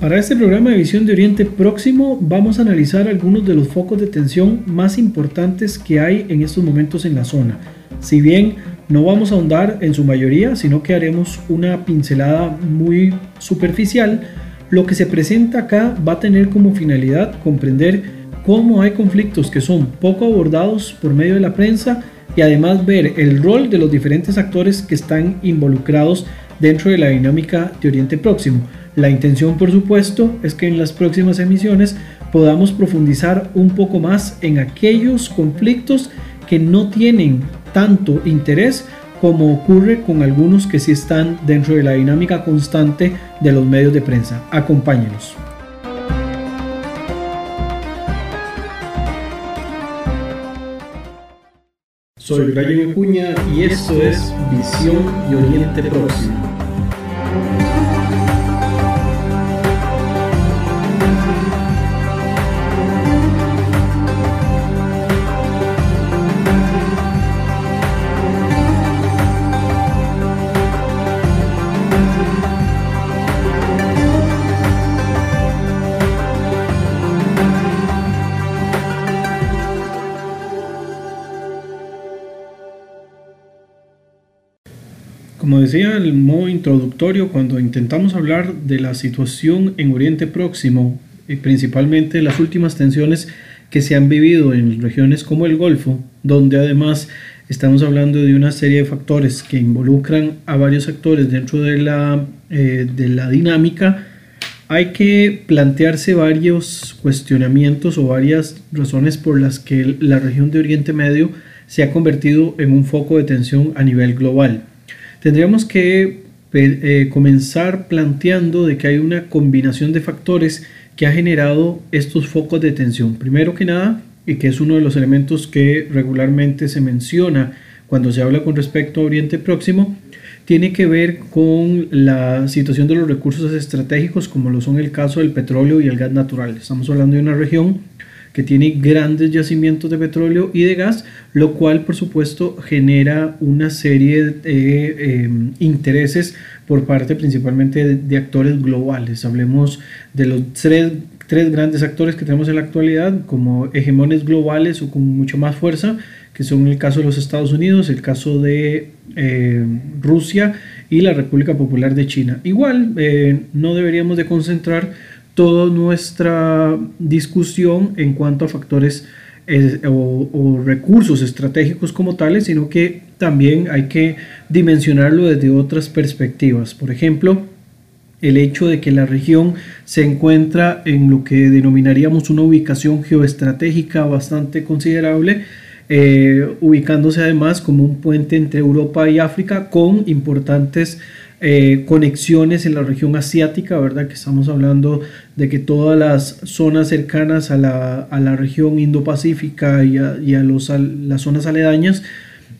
Para este programa de Visión de Oriente Próximo vamos a analizar algunos de los focos de tensión más importantes que hay en estos momentos en la zona. Si bien no vamos a ahondar en su mayoría, sino que haremos una pincelada muy superficial, lo que se presenta acá va a tener como finalidad comprender cómo hay conflictos que son poco abordados por medio de la prensa y además ver el rol de los diferentes actores que están involucrados dentro de la dinámica de Oriente Próximo. La intención, por supuesto, es que en las próximas emisiones podamos profundizar un poco más en aquellos conflictos que no tienen tanto interés como ocurre con algunos que sí están dentro de la dinámica constante de los medios de prensa. Acompáñenos. Soy Brian Acuña y esto es Visión de Oriente Próximo. Como decía el modo introductorio, cuando intentamos hablar de la situación en Oriente Próximo y principalmente las últimas tensiones que se han vivido en regiones como el Golfo, donde además estamos hablando de una serie de factores que involucran a varios actores dentro de la, eh, de la dinámica, hay que plantearse varios cuestionamientos o varias razones por las que la región de Oriente Medio se ha convertido en un foco de tensión a nivel global. Tendríamos que eh, comenzar planteando de que hay una combinación de factores que ha generado estos focos de tensión. Primero que nada, y que es uno de los elementos que regularmente se menciona cuando se habla con respecto a Oriente Próximo, tiene que ver con la situación de los recursos estratégicos como lo son el caso del petróleo y el gas natural. Estamos hablando de una región que tiene grandes yacimientos de petróleo y de gas, lo cual por supuesto genera una serie de em, intereses por parte principalmente de, actores globales. Hablemos de los tres, tres grandes actores que tenemos en la actualidad como hegemones globales o con mucho más fuerza, que son el caso de los Estados Unidos, el caso de em, Rusia y la República Popular de China. Igual, eh, no deberíamos de concentrar toda nuestra discusión en cuanto a factores eh, o, recursos estratégicos como tales, sino que también hay que dimensionarlo desde otras perspectivas. Por ejemplo, el hecho de que la región se encuentra en lo que denominaríamos una ubicación geoestratégica bastante considerable, eh, ubicándose además como un puente entre Europa y África con importantes eh, conexiones en la región asiática, ¿verdad? Que estamos hablando de que todas las zonas cercanas a la, región Indo-Pacífica y a, los, las zonas aledañas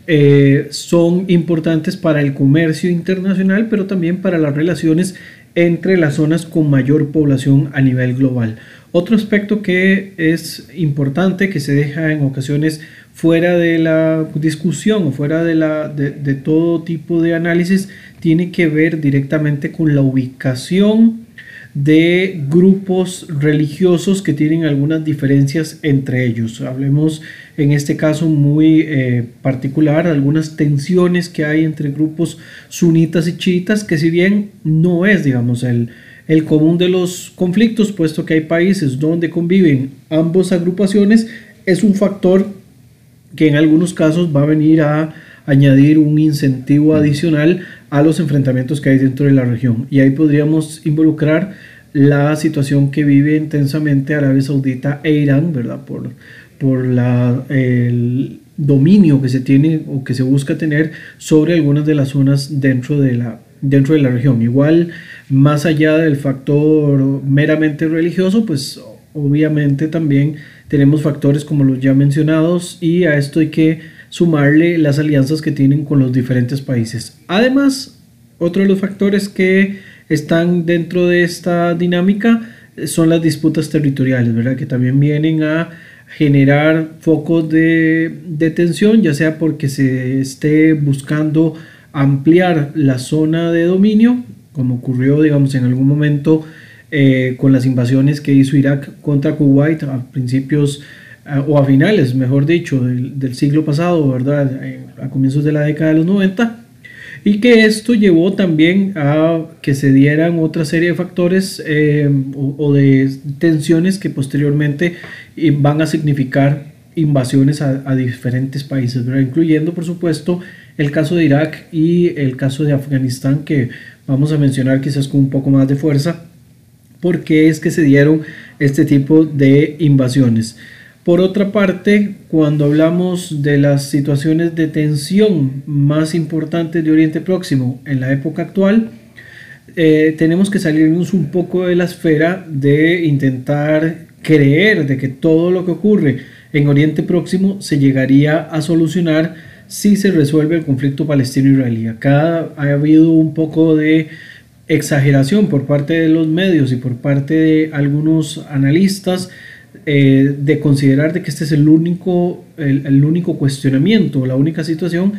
eh, son importantes para el comercio internacional, pero también para las relaciones entre las zonas con mayor población a nivel global. Otro aspecto que es importante, que se deja en ocasiones fuera de la discusión o fuera de, la, de todo tipo de análisis, tiene que ver directamente con la ubicación de grupos religiosos que tienen algunas diferencias entre ellos. Hablemos en este caso muy eh, particular algunas tensiones que hay entre grupos sunitas y chiitas que si bien no es digamos el, el común de los conflictos puesto que hay países donde conviven ambas agrupaciones es un factor que en algunos casos va a venir a añadir un incentivo adicional a los enfrentamientos que hay dentro de la región. Y ahí podríamos involucrar la situación que vive intensamente Arabia Saudita e Irán, ¿verdad? Por, por la, el dominio que se tiene o que se busca tener sobre algunas de las zonas dentro de la, dentro de la región. Igual, más allá del factor meramente religioso, pues obviamente también tenemos factores como los ya mencionados y a esto hay que sumarle las alianzas que tienen con los diferentes países. Además, otro de los factores que están dentro de esta dinámica son las disputas territoriales, ¿verdad? Que también vienen a generar focos de, de tensión, ya sea porque se esté buscando ampliar la zona de dominio, como ocurrió, digamos, en algún momento eh, con las invasiones que hizo Irak contra Kuwait a principios o a finales, mejor dicho, del, siglo pasado, ¿verdad? a comienzos de la década de los 90 y que esto llevó también a que se dieran otra serie de factores eh, o, de tensiones que posteriormente eh, van a significar invasiones a, diferentes países, incluyendo por supuesto el caso de Irak y el caso de Afganistán que vamos a mencionar quizás con un poco más de fuerza porque es que se dieron este tipo de invasiones. Por otra parte, cuando hablamos de las situaciones de tensión más importantes de Oriente Próximo en la época actual, eh, tenemos que salirnos un poco de la esfera de intentar creer de que todo lo que ocurre en Oriente Próximo se llegaría a solucionar si se resuelve el conflicto palestino-israelí. Ha habido un poco de exageración por parte de los medios y por parte de algunos analistas eh, de considerar de que este es el único, el, único cuestionamiento, la única situación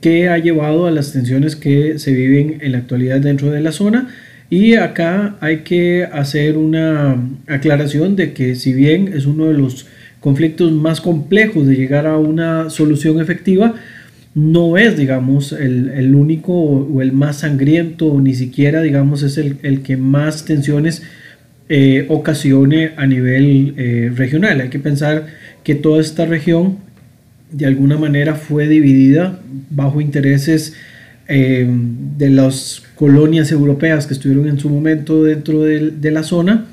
que ha llevado a las tensiones que se viven en la actualidad dentro de la zona. Y acá hay que hacer una aclaración de que si bien es uno de los conflictos más complejos de llegar a una solución efectiva, no es, digamos, el, único o el más sangriento, ni siquiera, digamos, es el, el que más tensiones eh, ocasione a nivel eh, regional. Hay que pensar que toda esta región de alguna manera fue dividida bajo intereses eh, de las colonias europeas que estuvieron en su momento dentro de, la zona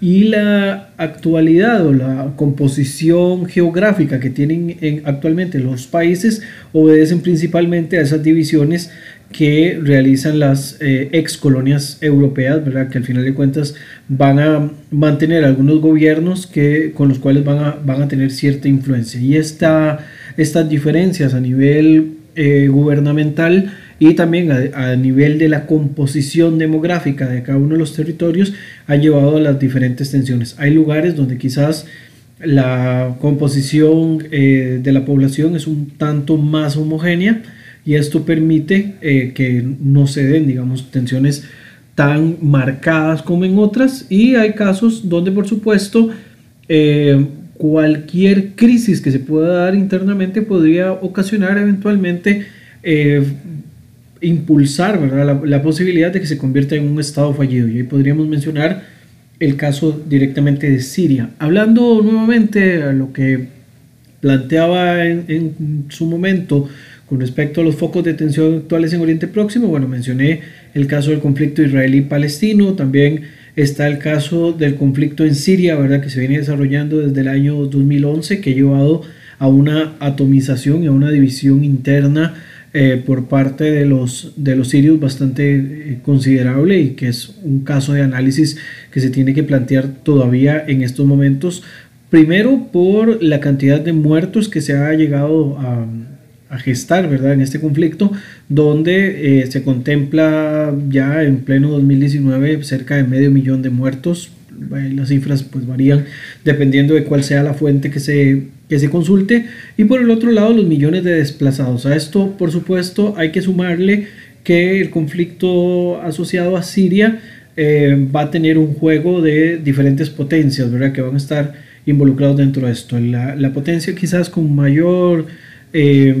y la actualidad o la composición geográfica que tienen actualmente los países obedecen principalmente a esas divisiones que realizan las eh, ex colonias europeas, ¿verdad? que al final de cuentas van a mantener algunos gobiernos que, con los cuales van a, van a tener cierta influencia. Y esta, estas diferencias a nivel eh, gubernamental y también a, nivel de la composición demográfica de cada uno de los territorios han llevado a las diferentes tensiones. Hay lugares donde quizás la composición eh, de la población es un tanto más homogénea, y esto permite eh, que no se den, digamos, tensiones tan marcadas como en otras y hay casos donde, por supuesto, eh, cualquier crisis que se pueda dar internamente podría ocasionar eventualmente impulsar ¿verdad? La, la, posibilidad de que se convierta en un estado fallido. Y ahí podríamos mencionar el caso directamente de Siria. Hablando nuevamente a lo que planteaba en, en su momento con respecto a los focos de tensión actuales en Oriente Próximo, bueno, mencioné el caso del conflicto israelí-palestino, también está el caso del conflicto en Siria, ¿verdad? Que se viene desarrollando desde el año 2011, que ha llevado a una atomización y a una división interna eh, por parte de los, de los sirios bastante eh, considerable y que es un caso de análisis que se tiene que plantear todavía en estos momentos. Primero por la cantidad de muertos que se ha llegado a, a gestar, ¿verdad? En este conflicto, donde eh, se contempla ya en pleno 2019 cerca de medio millón de muertos. Las cifras pues varían dependiendo de cuál sea la fuente que se, que se consulte. Y por el otro lado, los millones de desplazados. A esto, por supuesto, hay que sumarle que el conflicto asociado a Siria eh, va a tener un juego de diferentes potencias, ¿verdad? Que van a estar involucrados dentro de esto. La, la potencia quizás con mayor eh,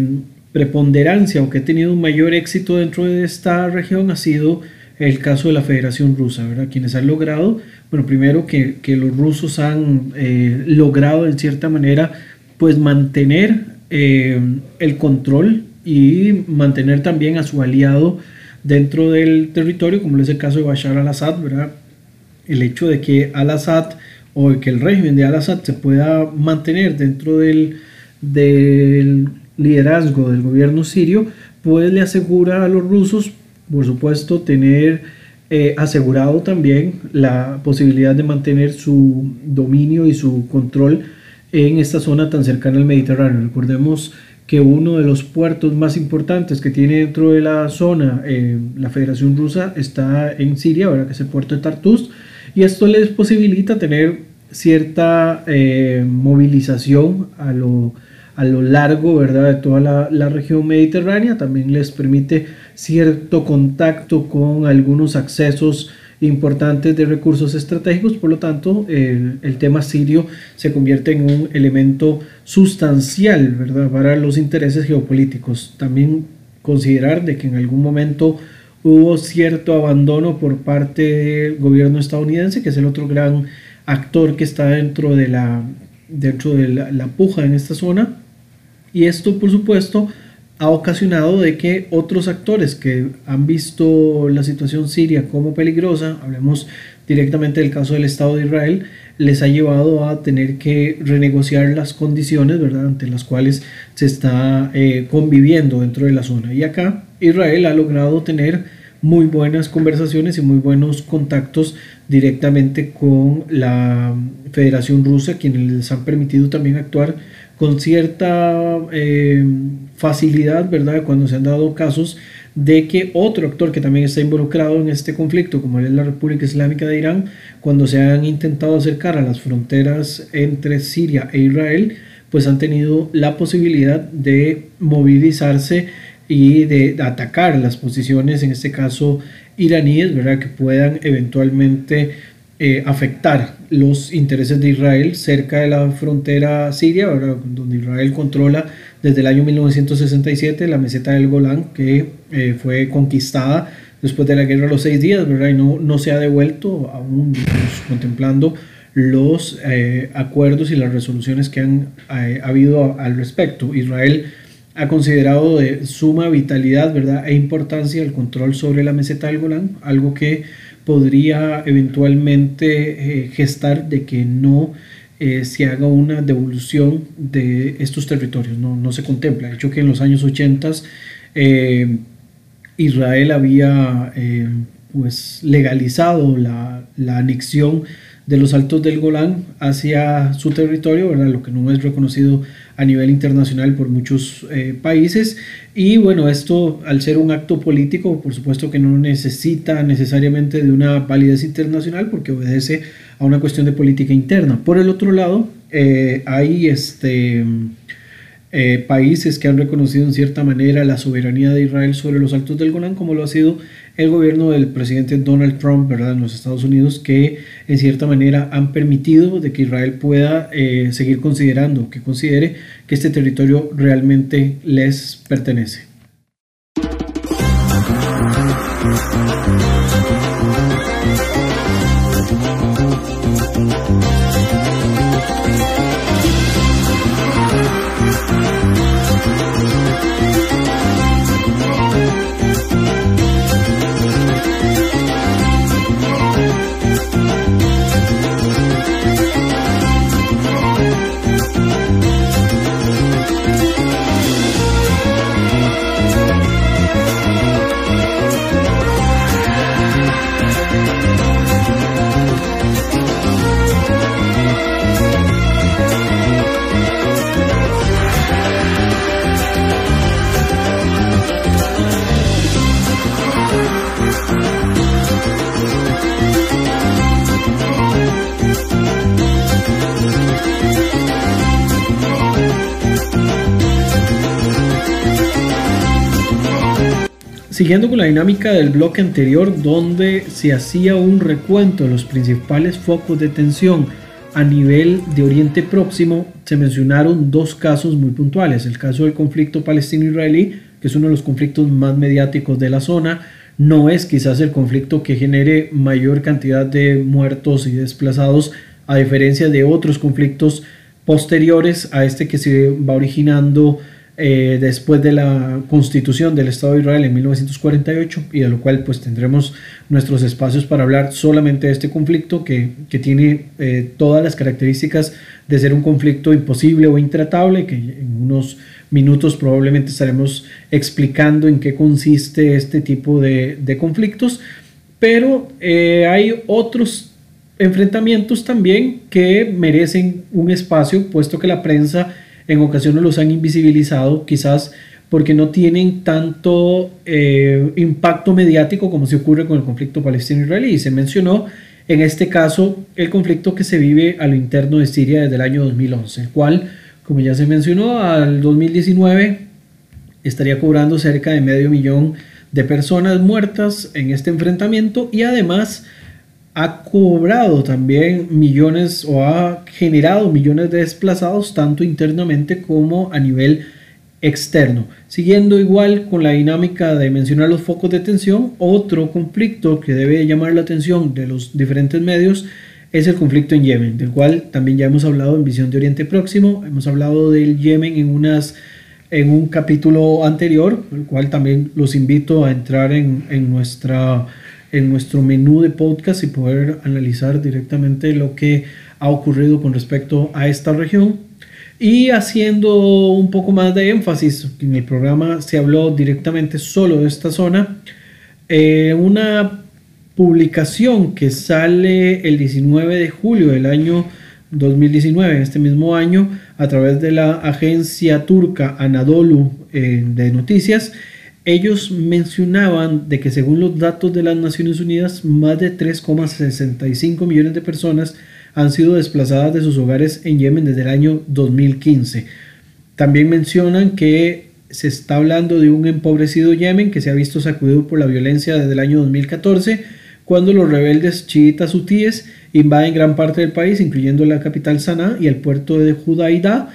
preponderancia o que ha tenido un mayor éxito dentro de esta región ha sido el caso de la Federación Rusa, ¿verdad? Quienes han logrado, bueno, primero que, los rusos han eh, logrado en cierta manera, pues mantener eh, el control y mantener también a su aliado dentro del territorio, como es el caso de Bashar al-Assad, ¿verdad? El hecho de que al-Assad o que el régimen de al-Assad se pueda mantener dentro del, del liderazgo del gobierno sirio, pues le asegura a los rusos, por supuesto, tener eh, asegurado también la posibilidad de mantener su dominio y su control en esta zona tan cercana al Mediterráneo. Recordemos que uno de los puertos más importantes que tiene dentro de la zona eh, la Federación Rusa está en Siria, ahora que es el puerto de Tartus, y esto les posibilita tener cierta eh, movilización a lo a lo largo ¿verdad? de toda la, región mediterránea. También les permite cierto contacto con algunos accesos importantes de recursos estratégicos, por lo tanto el, tema sirio se convierte en un elemento sustancial ¿verdad? para los intereses geopolíticos. También considerar de que en algún momento hubo cierto abandono por parte del gobierno estadounidense, que es el otro gran actor que está dentro de la, dentro de la puja en esta zona. Y esto, por supuesto, ha ocasionado de que otros actores que han visto la situación siria como peligrosa, hablemos directamente del caso del Estado de Israel, les ha llevado a tener que renegociar las condiciones, ¿verdad?, ante las cuales se está eh, conviviendo dentro de la zona. Y acá Israel ha logrado tener muy buenas conversaciones y muy buenos contactos directamente con la Federación Rusa, quienes les han permitido también actuar con cierta eh, facilidad, ¿verdad? Cuando se han dado casos de que otro actor que también está involucrado en este conflicto, como es la República Islámica de Irán, cuando se han intentado acercar a las fronteras entre Siria e Israel, pues han tenido la posibilidad de movilizarse y de atacar las posiciones, en este caso iraníes, ¿verdad? Que puedan eventualmente eh, afectar los intereses de Israel cerca de la frontera siria, donde Israel controla desde el año 1967 la meseta del Golán, que eh, fue conquistada después de la guerra de los seis días, ¿verdad? y no, no se ha devuelto aún contemplando los eh, acuerdos y las resoluciones que han habido al respecto. Israel ha considerado de suma vitalidad ¿verdad? e importancia el control sobre la meseta del Golán, algo que podría eventualmente eh, gestar de que no eh, se haga una devolución de estos territorios. No, no se contempla. De hecho que en los años 80 eh, Israel había pues legalizado la, la anexión de los altos del Golán hacia su territorio, lo que no es reconocido a nivel internacional por muchos eh, países. Y bueno, esto al ser un acto político, por supuesto que no necesita necesariamente de una validez internacional porque obedece a una cuestión de política interna. Por el otro lado, eh, hay este, eh, países que han reconocido en cierta manera la soberanía de Israel sobre los altos del Golán, como lo ha sido el gobierno del presidente Donald Trump, ¿verdad?, en los Estados Unidos, que en cierta manera han permitido de que Israel pueda eh, seguir considerando, que considere que este territorio realmente les pertenece. Siguiendo con la dinámica del bloque anterior, donde se hacía un recuento de los principales focos de tensión a nivel de Oriente Próximo, se mencionaron dos casos muy puntuales. El caso del conflicto palestino-israelí, que es uno de los conflictos más mediáticos de la zona, no es quizás el conflicto que genere mayor cantidad de muertos y desplazados, a diferencia de otros conflictos posteriores a este que se va originando eh, después de la constitución del Estado de Israel en 1948 y de lo cual pues tendremos nuestros espacios para hablar solamente de este conflicto que, que tiene eh, todas las características de ser un conflicto imposible o intratable que en unos minutos probablemente estaremos explicando en qué consiste este tipo de, de conflictos. Pero eh, hay otros enfrentamientos también que merecen un espacio puesto que la prensa en ocasiones los han invisibilizado, quizás porque no tienen tanto eh, impacto mediático como se ocurre con el conflicto palestino-israelí. Se mencionó en este caso el conflicto que se vive a lo interno de Siria desde el año 2011, el cual, como ya se mencionó, al 2019 estaría cobrando cerca de medio millón de personas muertas en este enfrentamiento y además ha cobrado también millones o ha generado millones de desplazados tanto internamente como a nivel externo. Siguiendo igual con la dinámica de mencionar los focos de tensión, otro conflicto que debe llamar la atención de los diferentes medios es el conflicto en Yemen, del cual también ya hemos hablado en Visión de Oriente Próximo, hemos hablado del Yemen en, unas, en un capítulo anterior, el cual también los invito a entrar en, en, nuestra, en nuestro menú de podcast y poder analizar directamente lo que ha ocurrido con respecto a esta región. Y haciendo un poco más de énfasis, en el programa se habló directamente solo de esta zona, eh, una publicación que sale el 19 de julio del año 2019, este mismo año, a través de la agencia turca Anadolu eh, de noticias, ellos mencionaban de que según los datos de las Naciones Unidas, más de 3,65 millones de personas han sido desplazadas de sus hogares en Yemen desde el año 2015. También mencionan que se está hablando de un empobrecido Yemen que se ha visto sacudido por la violencia desde el año 2014, cuando los rebeldes chiitas hutíes invaden gran parte del país, incluyendo la capital Sanaa y el puerto de Judaida.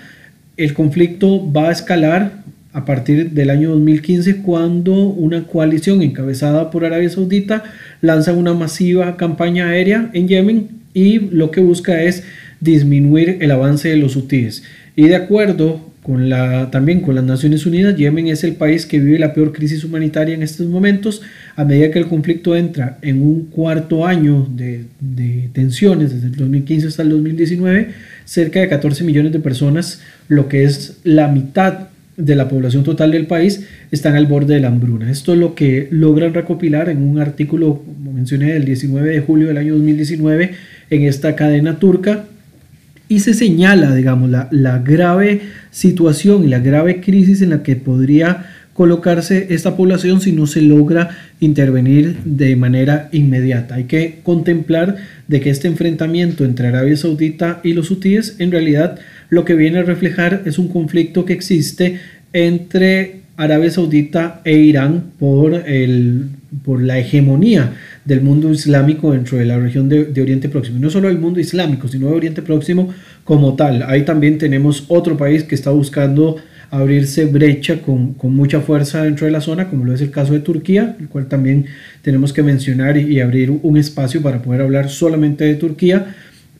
El conflicto va a escalar a partir del año 2015 cuando una coalición encabezada por Arabia Saudita lanza una masiva campaña aérea en Yemen y lo que busca es disminuir el avance de los hutíes. Y de acuerdo con la, también con las Naciones Unidas, Yemen es el país que vive la peor crisis humanitaria en estos momentos. A medida que el conflicto entra en un cuarto año de, de tensiones, desde el 2015 hasta el 2019, cerca de 14 millones de personas, lo que es la mitad de la población total del país están al borde de la hambruna. Esto es lo que logran recopilar en un artículo, como mencioné, del 19 de julio del año 2019 en esta cadena turca y se señala, digamos, la, la grave situación y la grave crisis en la que podría colocarse esta población si no se logra intervenir de manera inmediata. Hay que contemplar de que este enfrentamiento entre Arabia Saudita y los hutíes en realidad lo que viene a reflejar es un conflicto que existe entre Arabia Saudita e Irán por, el, por la hegemonía del mundo islámico dentro de la región de, Oriente Próximo. no solo el mundo islámico, sino de Oriente Próximo como tal. Ahí también tenemos otro país que está buscando abrirse brecha con, con, mucha fuerza dentro de la zona, como lo es el caso de Turquía, el cual también tenemos que mencionar y, y abrir un espacio para poder hablar solamente de Turquía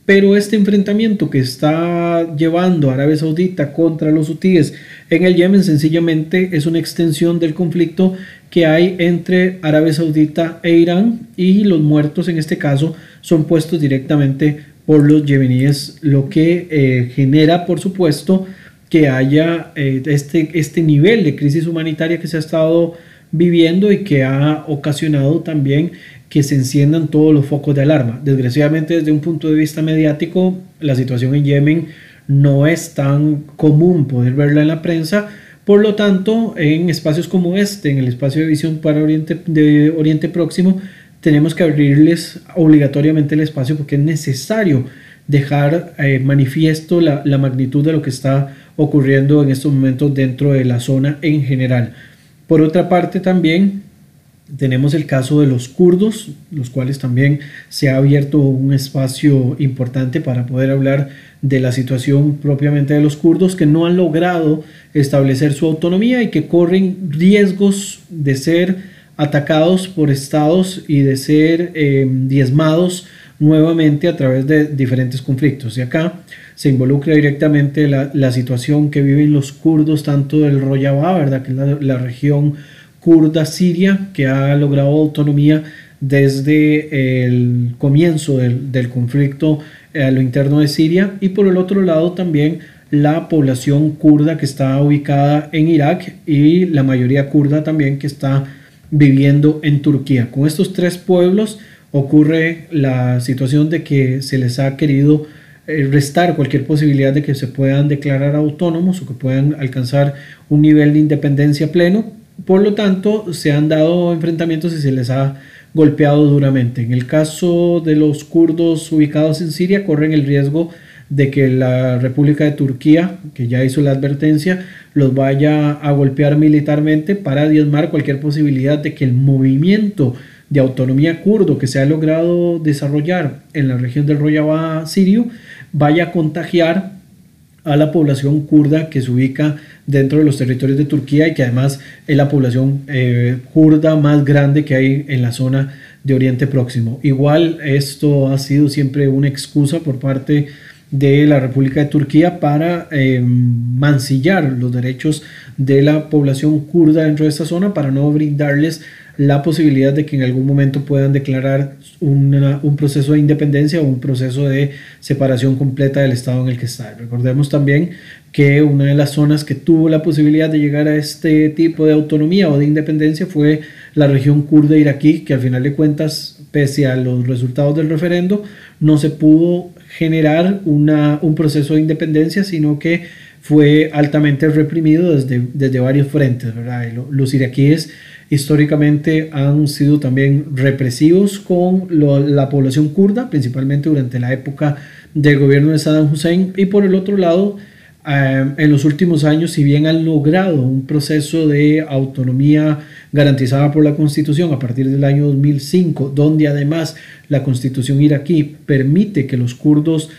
pero este enfrentamiento que está llevando Arabia Saudita contra los hutíes en el Yemen sencillamente es una extensión del conflicto que hay entre Arabia Saudita e Irán y los muertos en este caso son puestos directamente por los yemeníes, lo que eh, genera por supuesto que haya eh, este, este nivel de crisis humanitaria que se ha estado viviendo y que ha ocasionado también que se enciendan todos los focos de alarma. Desgraciadamente desde un punto de vista mediático, la situación en Yemen no es tan común poder verla en la prensa. Por lo tanto, en espacios como este, en el espacio de visión para Oriente, de Oriente Próximo, tenemos que abrirles obligatoriamente el espacio porque es necesario dejar eh, manifiesto la, la magnitud de lo que está ocurriendo en estos momentos dentro de la zona en general. Por otra parte, también tenemos el caso de los kurdos, los cuales también se ha abierto un espacio importante para poder hablar de la situación propiamente de los kurdos que no han logrado establecer su autonomía y que corren riesgos de ser atacados por estados y de ser eh, diezmados nuevamente a través de diferentes conflictos. Y acá se involucra directamente la, situación que viven los kurdos, tanto del Rojava, ¿verdad? que es la región kurda siria que ha logrado autonomía desde el comienzo del, conflicto a lo interno de Siria y por el otro lado también la población kurda que está ubicada en Irak y la mayoría kurda también que está viviendo en Turquía. Con estos tres pueblos ocurre la situación de que se les ha querido eh, restar cualquier posibilidad de que se puedan declarar autónomos o que puedan alcanzar un nivel de independencia pleno por lo tanto, se han dado enfrentamientos y se les ha golpeado duramente. En el caso de los kurdos ubicados en Siria, corren el riesgo de que la República de Turquía, que ya hizo la advertencia, los vaya a golpear militarmente para diezmar cualquier posibilidad de que el movimiento de autonomía kurdo que se ha logrado desarrollar en la región del Rojava sirio vaya a contagiar a la población kurda que se ubica dentro de los territorios de Turquía y que además es la población eh, kurda más grande que hay en la zona de Oriente Próximo. Igual esto ha sido siempre una excusa por parte de la República de Turquía para eh, mancillar los derechos de la población kurda dentro de esta zona para no brindarles la posibilidad de que en algún momento puedan declarar un proceso de independencia o un proceso de separación completa del estado en el que está. Recordemos también que una de las zonas que tuvo la posibilidad de llegar a este tipo de autonomía o de independencia fue la región kurda iraquí, que al final de cuentas, pese a los resultados del referendo, no se pudo generar una, un proceso de independencia, sino que fue altamente reprimido desde, desde varios frentes. ¿verdad? Los iraquíes históricamente han sido también represivos con la población kurda, principalmente durante la época del gobierno de Saddam Hussein, y por el otro lado, eh, en los últimos años, si bien han logrado un proceso de autonomía garantizada por la Constitución a partir del año 2005, donde además la Constitución iraquí permite que los kurdos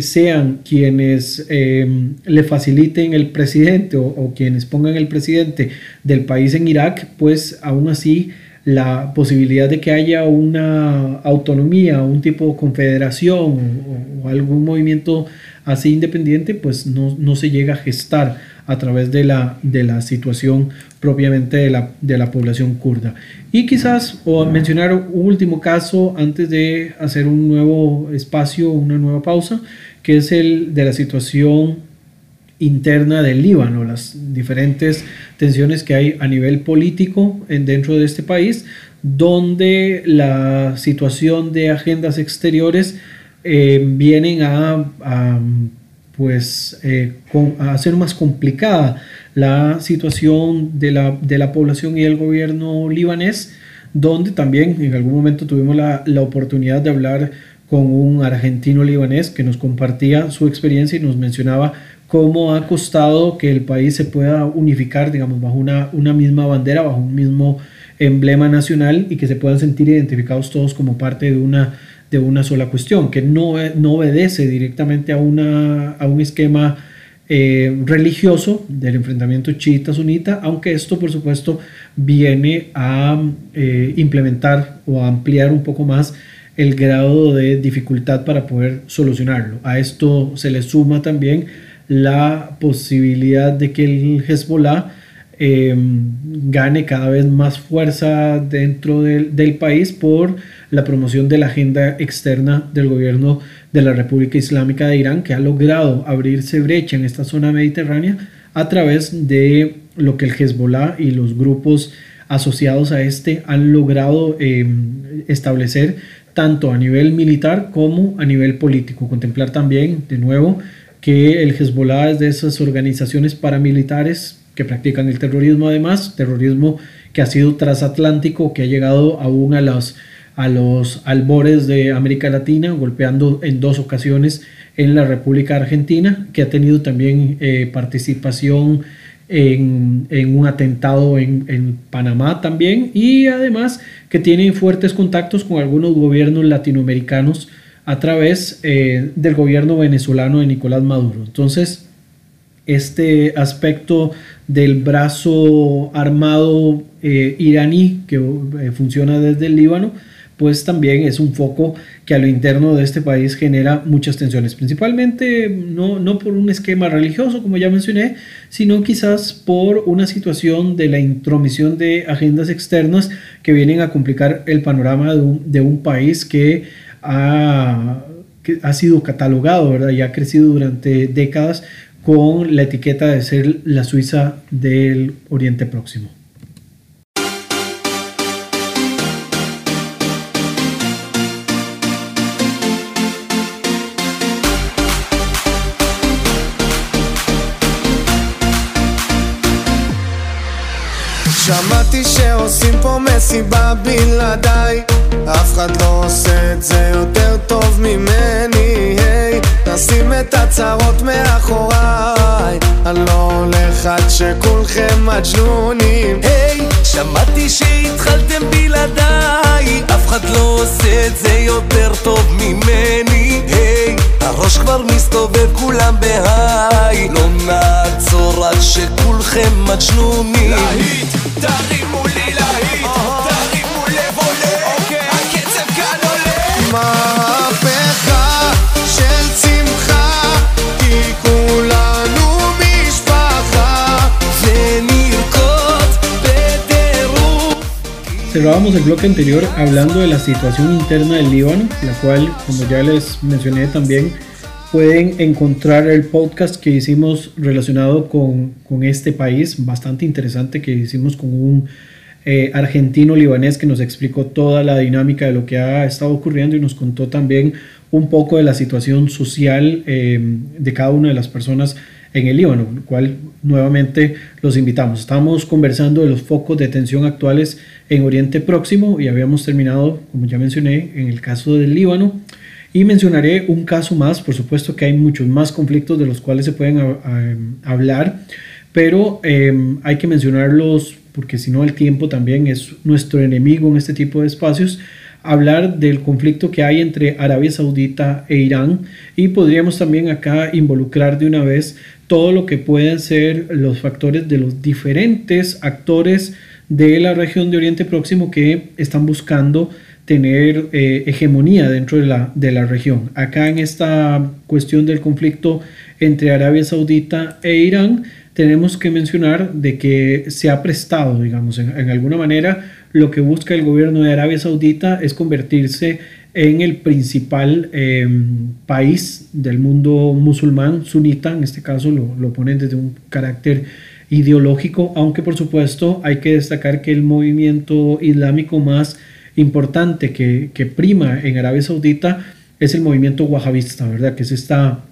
sean quienes eh, le faciliten el presidente o, quienes pongan el presidente del país en Irak, pues aún así la posibilidad de que haya una autonomía, un tipo de confederación o, algún movimiento así independiente, pues no, no, se llega a gestar a través de la, de la situación propiamente de la, de la población kurda. Y quizás, o mencionar un último caso antes de hacer un nuevo espacio, una nueva pausa, que es el de la situación interna del Líbano, las diferentes tensiones que hay a nivel político en, dentro de este país, donde la situación de agendas exteriores eh, vienen a, pues, eh, hacer más complicada la situación de la, de la, población y el gobierno libanés, donde también en algún momento tuvimos la, la oportunidad de hablar con un argentino libanés que nos compartía su experiencia y nos mencionaba cómo ha costado que el país se pueda unificar, digamos, bajo una, una misma bandera, bajo un mismo emblema nacional y que se puedan sentir identificados todos como parte de una, de una sola cuestión, que no, no obedece directamente a, una, a un esquema eh, religioso del enfrentamiento chiita-sunita, aunque esto por supuesto viene a eh, implementar o a ampliar un poco más el grado de dificultad para poder solucionarlo. A esto se le suma también la posibilidad de que el Hezbollah em, gane cada vez más fuerza dentro del, del, país por la promoción de la agenda externa del gobierno de la República Islámica de Irán, que ha logrado abrirse brecha en esta zona mediterránea a través de lo que el Hezbollah y los grupos asociados a este han logrado em, establecer tanto a nivel militar como a nivel político. Contemplar también, de nuevo, que el Hezbollah es de esas organizaciones paramilitares que practican el terrorismo, además, terrorismo que ha sido transatlántico, que ha llegado aún a los, a los albores de América Latina, golpeando en dos ocasiones en la República Argentina, que ha tenido también eh, participación en, un atentado en, Panamá también y además que tiene fuertes contactos con algunos gobiernos latinoamericanos a través eh, del gobierno venezolano de Nicolás Maduro. Entonces, este aspecto del brazo armado eh, iraní que eh, funciona desde el Líbano, pues también es un foco que a lo interno de este país genera muchas tensiones, principalmente no, no por un esquema religioso, como ya mencioné, sino quizás por una situación de la intromisión de agendas externas que vienen a complicar el panorama de un, de un país que ha, que ha sido catalogado ¿verdad? y ha crecido durante décadas con la etiqueta de ser la Suiza del Oriente Próximo. שמעתי שעושים פה מסיבה בלעדיי אף אחד לא עושה את זה יותר טוב ממני היי נשים את הצרות מאחוריי עד שכולכם מג'נונים. היי שמעתי שהתחלתם בלעדיי, אף אחד לא עושה את זה יותר טוב ממני, היי, הראש כבר מסתובב כולם בהיי, לא נעצור עד שכולכם מג'נונים. להיט, תרימו לי להיט, תרימו לב עולה, הקצב כאן עולה. Cerrábamos el bloque anterior hablando de la situación interna del Líbano, la cual, como ya les mencioné también, pueden encontrar el podcast que hicimos relacionado con, con este país, bastante interesante, que hicimos con un eh, argentino libanés que nos explicó toda la dinámica de lo que ha estado ocurriendo y nos contó también un poco de la situación social eh, de cada una de las personas en el Líbano, lo cual nuevamente los invitamos. Estamos conversando de los focos de tensión actuales en Oriente Próximo y habíamos terminado, como ya mencioné, en el caso del Líbano. Y mencionaré un caso más, por supuesto que hay muchos más conflictos de los cuales se pueden a- a- hablar, pero eh, hay que mencionarlos porque si no el tiempo también es nuestro enemigo en este tipo de espacios. Hablar del conflicto que hay entre Arabia Saudita e Irán y podríamos también acá involucrar de una vez todo lo que pueden ser los factores de los diferentes actores de la región de Oriente Próximo que están buscando tener eh, hegemonía dentro de la, de la región. Acá en esta cuestión del conflicto entre Arabia Saudita e Irán, tenemos que mencionar de que se ha prestado, digamos, en, en alguna manera, lo que busca el gobierno de Arabia Saudita es convertirse en el principal eh, país del mundo musulmán sunita, en este caso lo, lo ponen desde un carácter ideológico, aunque por supuesto hay que destacar que el movimiento islámico más importante que, que prima en Arabia Saudita es el movimiento wahabista, ¿verdad? Que es esta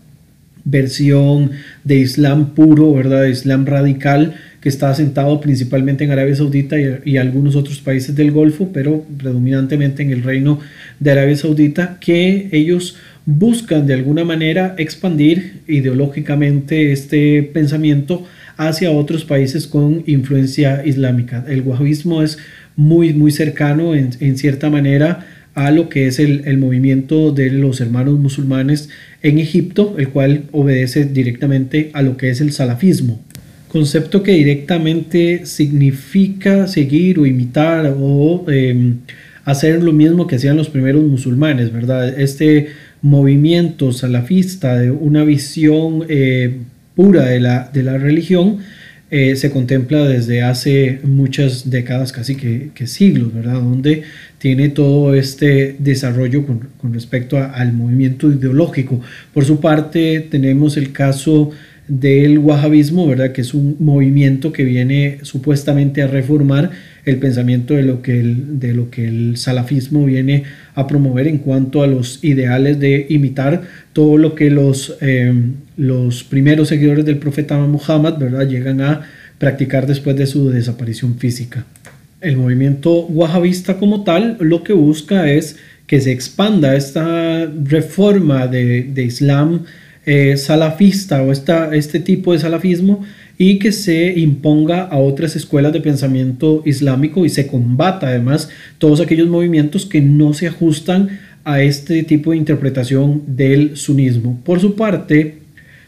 versión de Islam puro, ¿verdad? Islam radical que está asentado principalmente en Arabia Saudita y, algunos otros países del Golfo, pero predominantemente en el reino de Arabia Saudita, que ellos buscan de alguna manera expandir ideológicamente este pensamiento hacia otros países con influencia islámica. El wahabismo es muy, muy cercano en, en cierta manera a lo que es el, movimiento de los hermanos musulmanes en Egipto, el cual obedece directamente a lo que es el salafismo. Concepto que directamente significa seguir o imitar o eh, hacer lo mismo que hacían los primeros musulmanes, ¿verdad? Este movimiento salafista de una visión eh, pura de la, de la religión eh, se contempla desde hace muchas décadas, casi que, siglos, ¿verdad? Donde tiene todo este desarrollo con, con respecto al movimiento ideológico. Por su parte, tenemos el caso del wahabismo, ¿verdad? Que es un movimiento que viene supuestamente a reformar el pensamiento de lo que el, de lo que el salafismo viene a promover en cuanto a los ideales de imitar todo lo que los, eh, los primeros seguidores del profeta Muhammad ¿verdad? llegan a practicar después de su desaparición física. El movimiento wahabista como tal lo que busca es que se expanda esta reforma de, de Islam eh, salafista o esta, este tipo de salafismo y que se imponga a otras escuelas de pensamiento islámico y se combata además todos aquellos movimientos que no se ajustan a este tipo de interpretación del sunismo. Por su parte,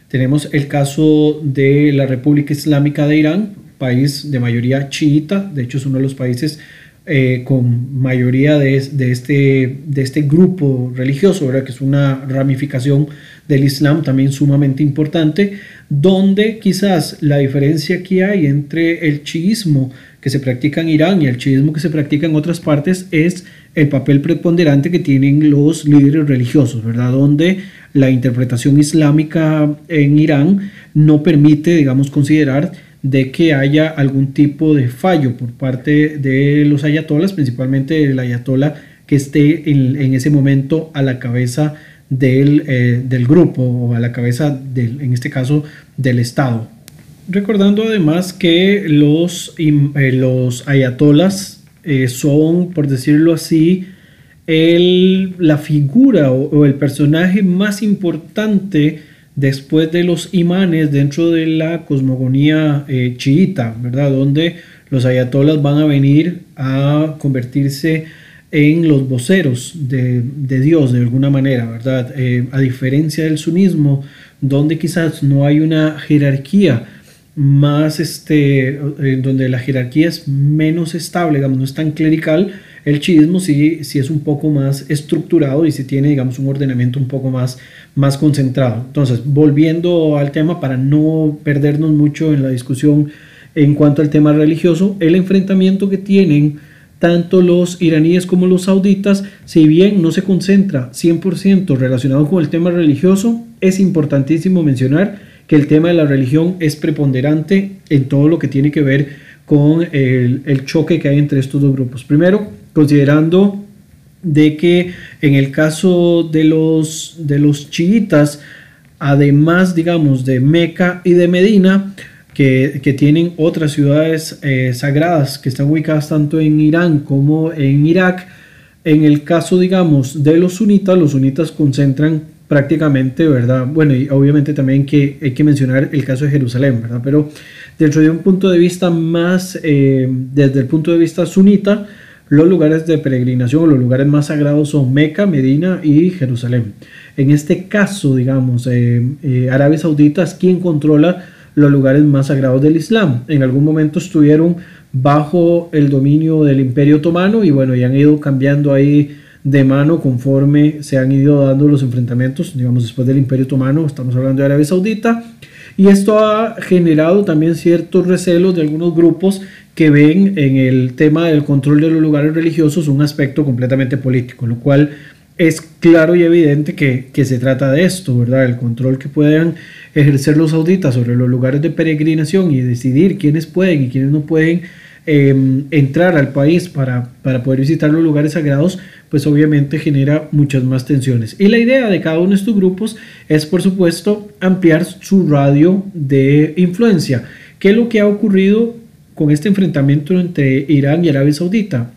tenemos el caso de la República Islámica de Irán, país de mayoría chiita, de hecho es uno de los países eh, con mayoría de, de, este, de este grupo religioso, ¿verdad? que es una ramificación del Islam también sumamente importante, donde quizás la diferencia que hay entre el chiismo que se practica en Irán y el chiismo que se practica en otras partes es el papel preponderante que tienen los líderes religiosos, ¿verdad? Donde la interpretación islámica en Irán no permite, digamos, considerar de que haya algún tipo de fallo por parte de los ayatolas, principalmente el ayatola que esté en, ese momento a la cabeza del, eh, del, grupo o a la cabeza, del, en este caso, del Estado. Recordando además que los, eh, los ayatolas eh, son, por decirlo así, el, la figura o, el personaje más importante después de los imanes dentro de la cosmogonía eh, chiita, ¿verdad? Donde los ayatolas van a venir a convertirse en los voceros de, Dios de alguna manera, ¿verdad? Eh, a diferencia del sunismo, donde quizás no hay una jerarquía más, este, donde la jerarquía es menos estable, digamos, no es tan clerical, el chiismo sí, sí es un poco más estructurado y sí tiene, digamos, un ordenamiento un poco más, más concentrado. Entonces, volviendo al tema, para no perdernos mucho en la discusión en cuanto al tema religioso, el enfrentamiento que tienen tanto los iraníes como los sauditas, si bien no se concentra 100% relacionado con el tema religioso, es importantísimo mencionar que el tema de la religión es preponderante en todo lo que tiene que ver con el, el choque que hay entre estos dos grupos. Primero, considerando de que en el caso de los, de los chiitas, además, digamos, de Meca y de Medina, que, tienen otras ciudades eh, sagradas que están ubicadas tanto en Irán como en Irak. En el caso, digamos, de los sunitas, los sunitas concentran prácticamente, ¿verdad? Bueno, y obviamente también que hay que mencionar el caso de Jerusalén, ¿verdad? Pero dentro de un punto de vista más, eh, desde el punto de vista sunita, los lugares de peregrinación o los lugares más sagrados son Meca, Medina y Jerusalén. En este caso, digamos, eh, Arabia Saudita es quien controla los lugares más sagrados del Islam. En algún momento estuvieron bajo el dominio del Imperio Otomano y bueno, ya han ido cambiando ahí de mano conforme se han ido dando los enfrentamientos, digamos, después del Imperio Otomano, estamos hablando de Arabia Saudita, y esto ha generado también ciertos recelos de algunos grupos que ven en el tema del control de los lugares religiosos un aspecto completamente político, lo cual es claro y evidente que, que, se trata de esto, ¿verdad? El control que puedan ejercer los sauditas sobre los lugares de peregrinación y decidir quiénes pueden y quiénes no pueden em, entrar al país para, para poder visitar los lugares sagrados, pues obviamente genera muchas más tensiones. Y la idea de cada uno de estos grupos es, por supuesto, ampliar su radio de influencia. ¿Qué es lo que ha ocurrido con este enfrentamiento entre Irán y Arabia Saudita?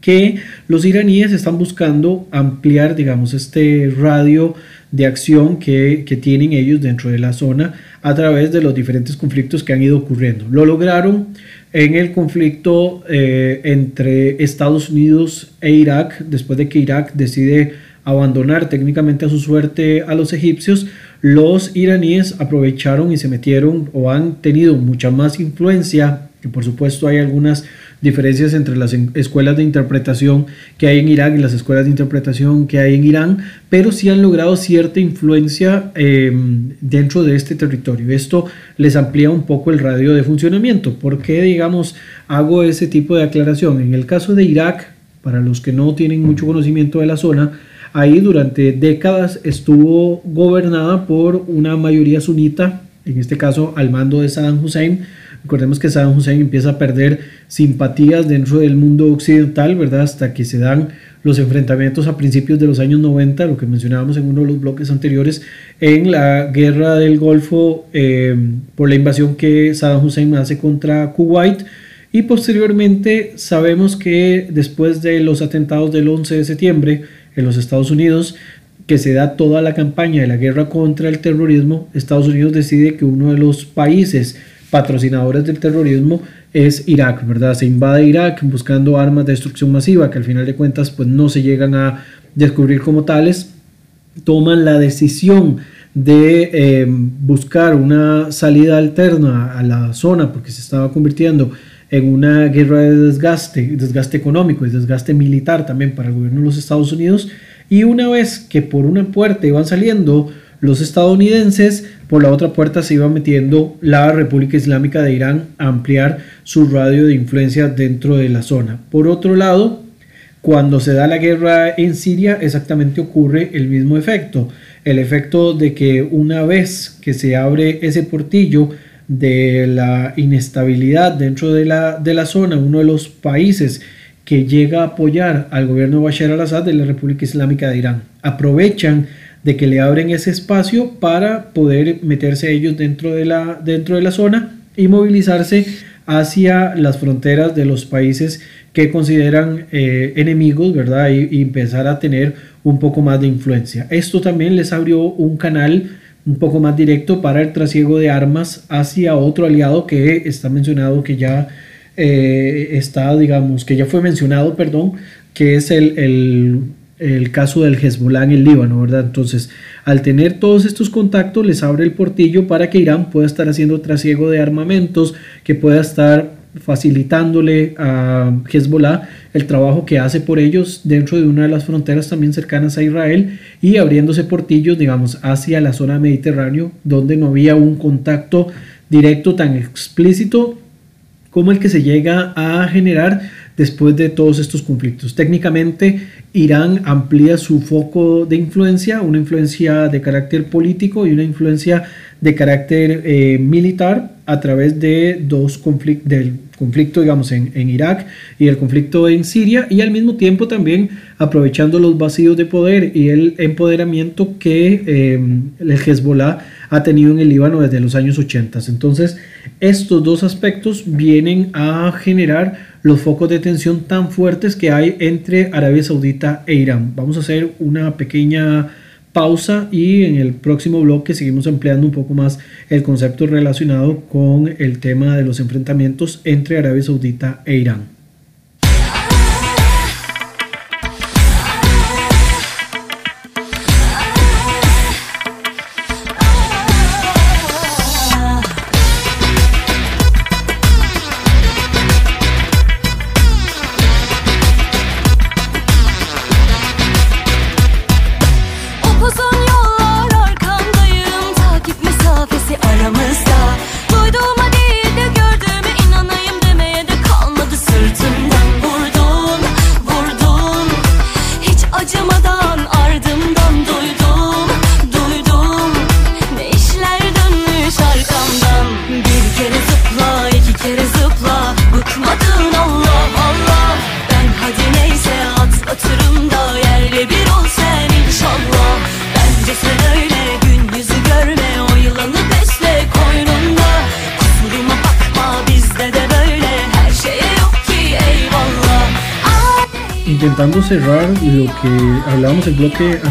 que los iraníes están buscando ampliar, digamos, este radio de acción que, tienen ellos dentro de la zona a través de los diferentes conflictos que han ido ocurriendo. Lo lograron en el conflicto eh, entre Estados Unidos e Irak, después de que Irak decide abandonar técnicamente a su suerte a los egipcios, los iraníes aprovecharon y se metieron o han tenido mucha más influencia, que por supuesto hay algunas diferencias entre las escuelas de interpretación que hay en Irak y las escuelas de interpretación que hay en Irán, pero sí han logrado cierta influencia em, dentro de este territorio. Esto les amplía un poco el radio de funcionamiento. ¿Por qué, digamos, hago ese tipo de aclaración? En el caso de Irak, para los que no tienen mucho conocimiento de la zona, ahí durante décadas estuvo gobernada por una mayoría sunita, en este caso al mando de Saddam Hussein, Recordemos que Saddam Hussein empieza a perder simpatías dentro del mundo occidental, ¿verdad? Hasta que se dan los enfrentamientos a principios de los años 90, lo que mencionábamos en uno de los bloques anteriores, en la guerra del Golfo eh, por la invasión que Saddam Hussein hace contra Kuwait. Y posteriormente sabemos que después de los atentados del 11 de septiembre en los Estados Unidos, que se da toda la campaña de la guerra contra el terrorismo, Estados Unidos decide que uno de los países patrocinadores del terrorismo es Irak, ¿verdad? Se invade Irak buscando armas de destrucción masiva que al final de cuentas pues no se llegan a descubrir como tales. Toman la decisión de eh, buscar una salida alterna a la zona porque se estaba convirtiendo en una guerra de desgaste, desgaste económico y desgaste militar también para el gobierno de los Estados Unidos. Y una vez que por una puerta iban saliendo los estadounidenses, por la otra puerta se iba metiendo la República Islámica de Irán a ampliar su radio de influencia dentro de la zona. Por otro lado, cuando se da la guerra en Siria, exactamente ocurre el mismo efecto. El efecto de que una vez que se abre ese portillo de la inestabilidad dentro de la, de la zona, uno de los países que llega a apoyar al gobierno de Bashar al-Assad de la República Islámica de Irán. Aprovechan de que le abren ese espacio para poder meterse ellos dentro de la, dentro de la zona y movilizarse hacia las fronteras de los países que consideran eh, enemigos, ¿verdad? Y, empezar a tener un poco más de influencia. Esto también les abrió un canal un poco más directo para el trasiego de armas hacia otro aliado que está mencionado que ya eh, está, digamos, que ya fue mencionado, perdón, que es el, el, el, caso del Hezbollah en el Líbano, ¿verdad? Entonces, al tener todos estos contactos, les abre el portillo para que Irán pueda estar haciendo trasiego de armamentos, que pueda estar facilitándole a Hezbollah el trabajo que hace por ellos dentro de una de las fronteras también cercanas a Israel y abriéndose portillos, digamos, hacia la zona mediterránea, donde no había un contacto directo tan explícito como el que se llega a generar después de todos estos conflictos. Técnicamente, Irán amplía su foco de influencia, una influencia de carácter político y una influencia de carácter eh, militar a través de dos conflictos, del conflicto, digamos, en, en, Irak y el conflicto en Siria, y al mismo tiempo también aprovechando los vacíos de poder y el empoderamiento que eh, el Hezbollah ha tenido en el Líbano desde los años 80. Entonces, estos dos aspectos vienen a generar los focos de tensión tan fuertes que hay entre Arabia Saudita e Irán. Vamos a hacer una pequeña pausa y en el próximo bloque seguimos empleando un poco más el concepto relacionado con el tema de los enfrentamientos entre Arabia Saudita e Irán.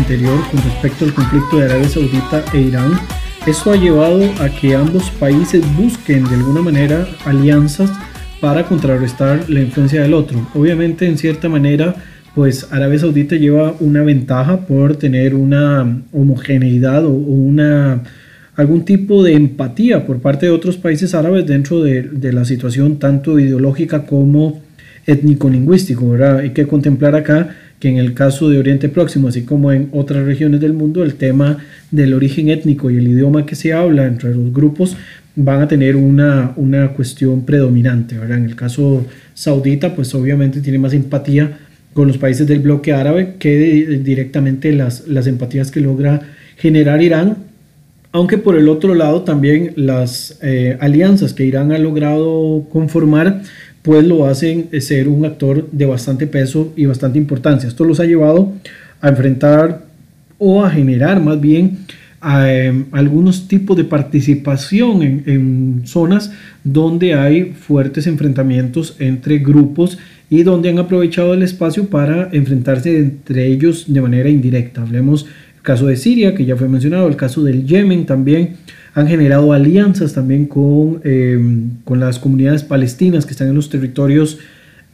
Con respecto al conflicto de Arabia Saudita e Irán, esto ha llevado a que ambos países busquen de alguna manera alianzas para contrarrestar la influencia del otro. Obviamente, en cierta manera, pues Arabia Saudita lleva una ventaja por tener una homogeneidad o, una algún tipo de empatía por parte de otros países árabes dentro de, de la situación tanto ideológica como étnico-lingüístico, ¿verdad? Hay que contemplar acá que en el caso de Oriente Próximo, así como en otras regiones del mundo, el tema del origen étnico y el idioma que se habla entre los grupos van a tener una, una cuestión predominante, ¿verdad? En el caso saudita, pues obviamente tiene más empatía con los países del bloque árabe que directamente las, las empatías que logra generar Irán, aunque por el otro lado también las eh, alianzas que Irán ha logrado conformar pues lo hacen ser un actor de bastante peso y bastante importancia. Esto los ha llevado a enfrentar o a generar más bien em, algunos tipos de participación en, en, zonas donde hay fuertes enfrentamientos entre grupos y donde han aprovechado el espacio para enfrentarse entre ellos de manera indirecta. Hablemos el caso de Siria, que ya fue mencionado, el caso del Yemen también, han generado alianzas también con, em, con las comunidades palestinas que están en los territorios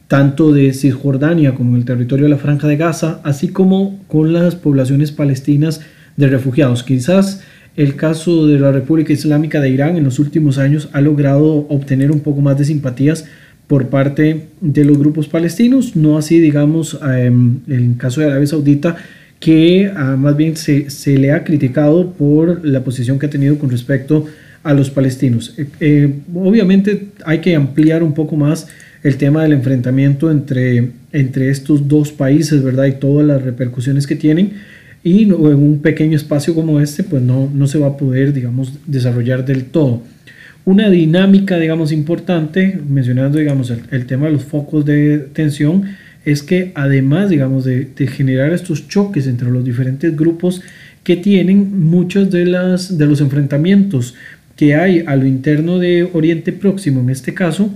tanto de Cisjordania como en el territorio de la Franja de Gaza, así como con las poblaciones palestinas de refugiados. Quizás el caso de la República Islámica de Irán en los últimos años ha logrado obtener un poco más de simpatías por parte de los grupos palestinos, no así digamos en el caso de Arabia Saudita que ah, más bien se, se, le ha criticado por la posición que ha tenido con respecto a los palestinos. Eh, eh, obviamente hay que ampliar un poco más el tema del enfrentamiento entre, entre estos dos países, ¿verdad? Y todas las repercusiones que tienen. Y en un pequeño espacio como este, pues no, no se va a poder, digamos, desarrollar del todo. Una dinámica, digamos, importante, mencionando, digamos, el, el tema de los focos de tensión, es que además, digamos, de, generar estos choques entre los diferentes grupos que tienen muchos de, las, de los enfrentamientos que hay a lo interno de Oriente Próximo, en este caso,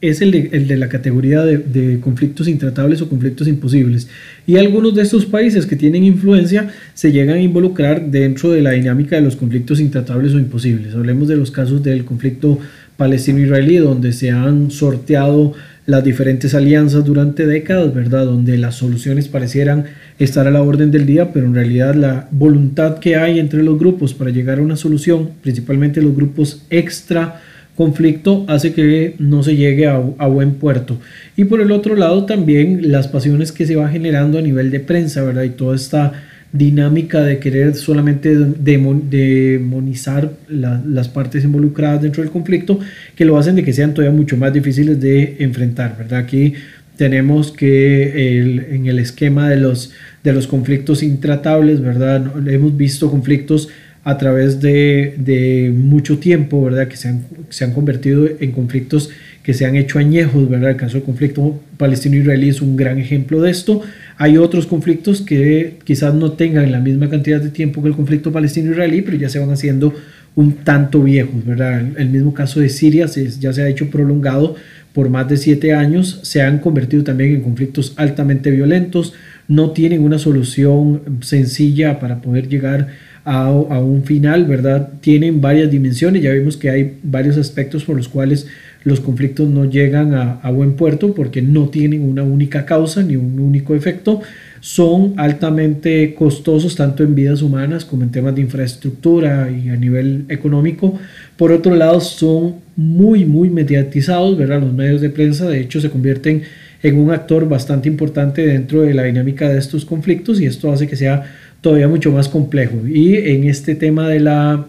es el de, la categoría de, conflictos intratables o conflictos imposibles. Y algunos de estos países que tienen influencia se llegan a involucrar dentro de la dinámica de los conflictos intratables o imposibles. Hablemos de los casos del conflicto palestino-israelí, donde se han sorteado las diferentes alianzas durante décadas, ¿verdad? Donde las soluciones parecieran estar a la orden del día, pero en realidad la voluntad que hay entre los grupos para llegar a una solución, principalmente los grupos extra conflicto, hace que no se llegue a, buen puerto. Y por el otro lado también las pasiones que se va generando a nivel de prensa, ¿verdad? Y toda esta dinámica de querer solamente demonizar las partes involucradas dentro del conflicto, que lo hacen de que sean todavía mucho más difíciles de enfrentar, ¿verdad? Aquí tenemos que en el esquema de los, de los conflictos intratables, ¿verdad? Hemos visto conflictos a través de, mucho tiempo, ¿verdad? Que se han, se han convertido en conflictos que se han hecho añejos, ¿verdad? El caso del conflicto palestino-israelí es un gran ejemplo de esto. Hay otros conflictos que quizás no tengan la misma cantidad de tiempo que el conflicto palestino-israelí, pero ya se van haciendo un tanto viejos, ¿verdad? El mismo caso de Siria ya se ha hecho prolongado por más de siete años, se han convertido también en conflictos altamente violentos, no tienen una solución sencilla para poder llegar a, un final, ¿verdad? Tienen varias dimensiones, ya vimos que hay varios aspectos por los cuales los conflictos no llegan a, buen puerto porque no tienen una única causa ni un único efecto, son altamente costosos tanto en vidas humanas como en temas de infraestructura y a nivel económico. Por otro lado, son muy, muy mediatizados, ¿verdad? Los medios de prensa, de hecho, se convierten en un actor bastante importante dentro de la dinámica de estos conflictos y esto hace que sea todavía mucho más complejo. Y en este tema de, la,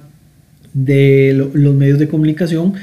de los medios de comunicación,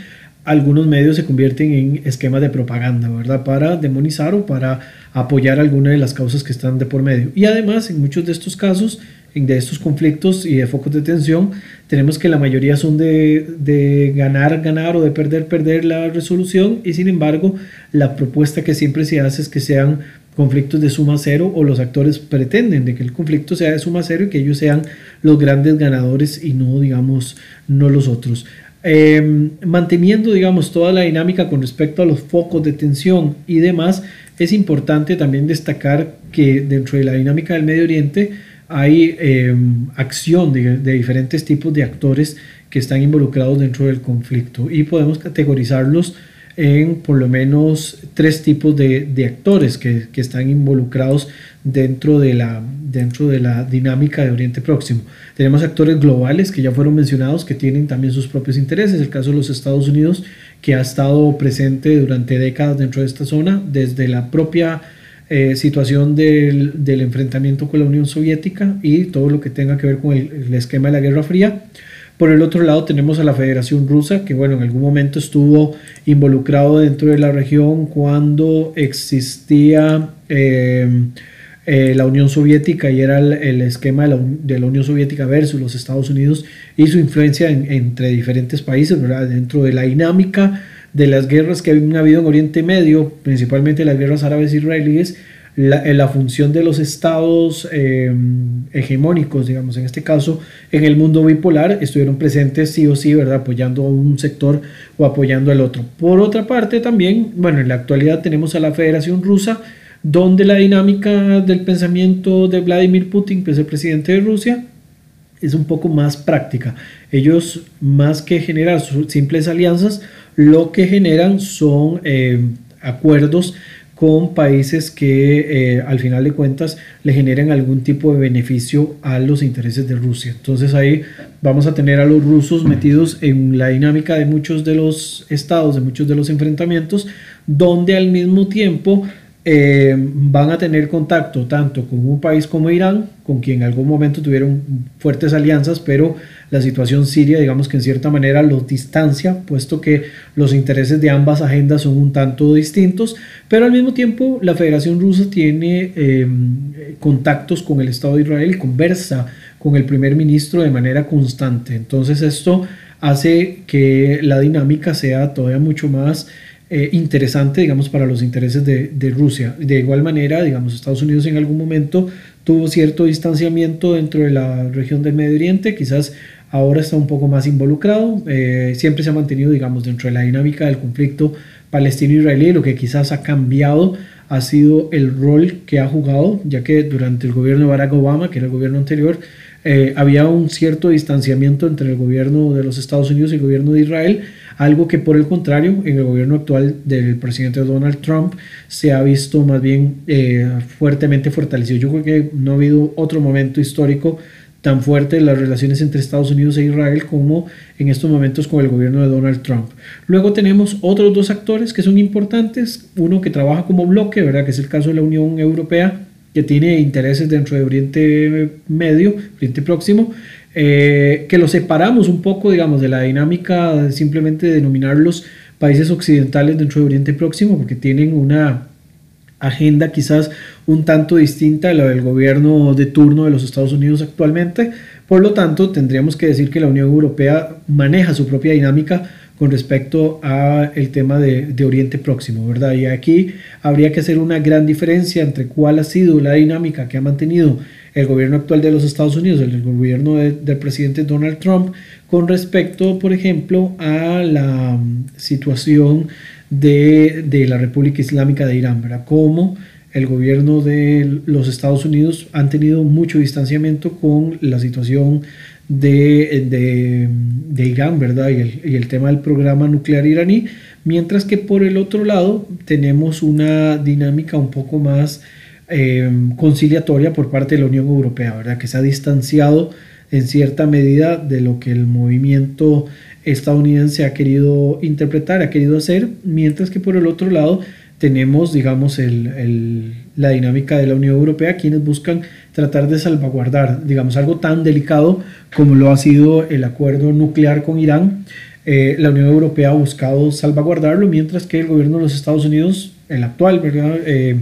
algunos medios se convierten en esquemas de propaganda, ¿verdad? Para demonizar o para apoyar alguna de las causas que están de por medio. Y además, en muchos de estos casos, de estos conflictos y de focos de tensión, tenemos que la mayoría son de, de, ganar, ganar o de perder, perder la resolución y sin embargo la propuesta que siempre se hace es que sean conflictos de suma cero o los actores pretenden de que el conflicto sea de suma cero y que ellos sean los grandes ganadores y no digamos no los otros. Em, manteniendo digamos toda la dinámica con respecto a los focos de tensión y demás, es importante también destacar que dentro de la dinámica del Medio Oriente hay em, acción de, diferentes tipos de actores que están involucrados dentro del conflicto y podemos categorizarlos en por lo menos tres tipos de, actores que, están involucrados dentro de, la, dentro de la dinámica de Oriente Próximo. Tenemos actores globales que ya fueron mencionados que tienen también sus propios intereses. El caso de los Estados Unidos que ha estado presente durante décadas dentro de esta zona, desde la propia eh, situación del, enfrentamiento con la Unión Soviética y todo lo que tenga que ver con el, esquema de la Guerra Fría. Por el otro lado tenemos a la Federación Rusa, que bueno, en algún momento estuvo involucrado dentro de la región cuando existía eh, eh, la Unión Soviética y era el, esquema de la, Unión Soviética versus los Estados Unidos y su influencia entre diferentes países, dentro de la dinámica de las guerras que han habido en Oriente Medio, principalmente las guerras árabes israelíes, la, función de los estados em, hegemónicos, digamos, en este caso, en el mundo bipolar, estuvieron presentes sí o sí, ¿verdad? Apoyando a un sector o apoyando al otro. Por otra parte, también, bueno, en la actualidad tenemos a la Federación Rusa, donde la dinámica del pensamiento de Vladimir Putin, que es el presidente de Rusia, es un poco más práctica. Ellos, más que generar simples alianzas, lo que generan son eh, acuerdos con países que eh, al final de cuentas le generan algún tipo de beneficio a los intereses de Rusia. Entonces ahí vamos a tener a los rusos metidos en la dinámica de muchos de los estados, de muchos de los enfrentamientos, donde al mismo tiempo eh, van a tener contacto tanto con un país como Irán, con quien en algún momento tuvieron fuertes alianzas, pero la situación siria, digamos que en cierta manera los distancia, puesto que los intereses de ambas agendas son un tanto distintos, pero al mismo tiempo la Federación Rusa tiene eh, contactos con el Estado de Israel conversa con el primer ministro de manera constante. Entonces esto hace que la dinámica sea todavía mucho más eh, interesante, digamos, para los intereses de, Rusia. De igual manera, digamos, Estados Unidos en algún momento tuvo cierto distanciamiento dentro de la región del Medio Oriente, quizás ahora está un poco más involucrado, eh, siempre se ha mantenido, digamos, dentro de la dinámica del conflicto palestino-israelí, lo que quizás ha cambiado ha sido el rol que ha jugado, ya que durante el gobierno de Barack Obama, que era el gobierno anterior, eh, había un cierto distanciamiento entre el gobierno de los Estados Unidos y el gobierno de Israel, algo que por el contrario en el gobierno actual del presidente Donald Trump se ha visto más bien eh, fuertemente fortalecido. Yo creo que no ha habido otro momento histórico tan fuerte en las relaciones entre Estados Unidos e Israel como en estos momentos con el gobierno de Donald Trump. Luego tenemos otros dos actores que son importantes, uno que trabaja como bloque, ¿verdad? que es el caso de la Unión Europea, que tiene intereses dentro de Oriente Medio, Oriente Próximo, eh, que los separamos un poco, digamos, de la dinámica de simplemente denominarlos países occidentales dentro de Oriente Próximo, porque tienen una agenda quizás un tanto distinta a la del gobierno de turno de los Estados Unidos actualmente. Por lo tanto, tendríamos que decir que la Unión Europea maneja su propia dinámica con respecto a el tema de, Oriente Próximo, ¿verdad? Y aquí habría que hacer una gran diferencia entre cuál ha sido la dinámica que ha mantenido el gobierno actual de los Estados Unidos, el gobierno del presidente Donald Trump, con respecto, por ejemplo, a la mm, situación de, de la República Islámica de Irán, ¿verdad? Cómo el gobierno de los Estados Unidos han tenido mucho distanciamiento con la situación de, de, de Irán, ¿verdad? Y el, y el, tema del programa nuclear iraní, mientras que por el otro lado tenemos una dinámica un poco más eh, conciliatoria por parte de la Unión Europea, ¿verdad? Que se ha distanciado en cierta medida de lo que el movimiento estadounidense ha querido interpretar, ha querido hacer, mientras que por el otro lado tenemos, digamos, el, el, la dinámica de la Unión Europea, quienes buscan tratar de salvaguardar, digamos, algo tan delicado como lo ha sido el acuerdo nuclear con Irán. Eh, la Unión Europea ha buscado salvaguardarlo, mientras que el gobierno de los Estados Unidos, el actual, ¿verdad? Eh,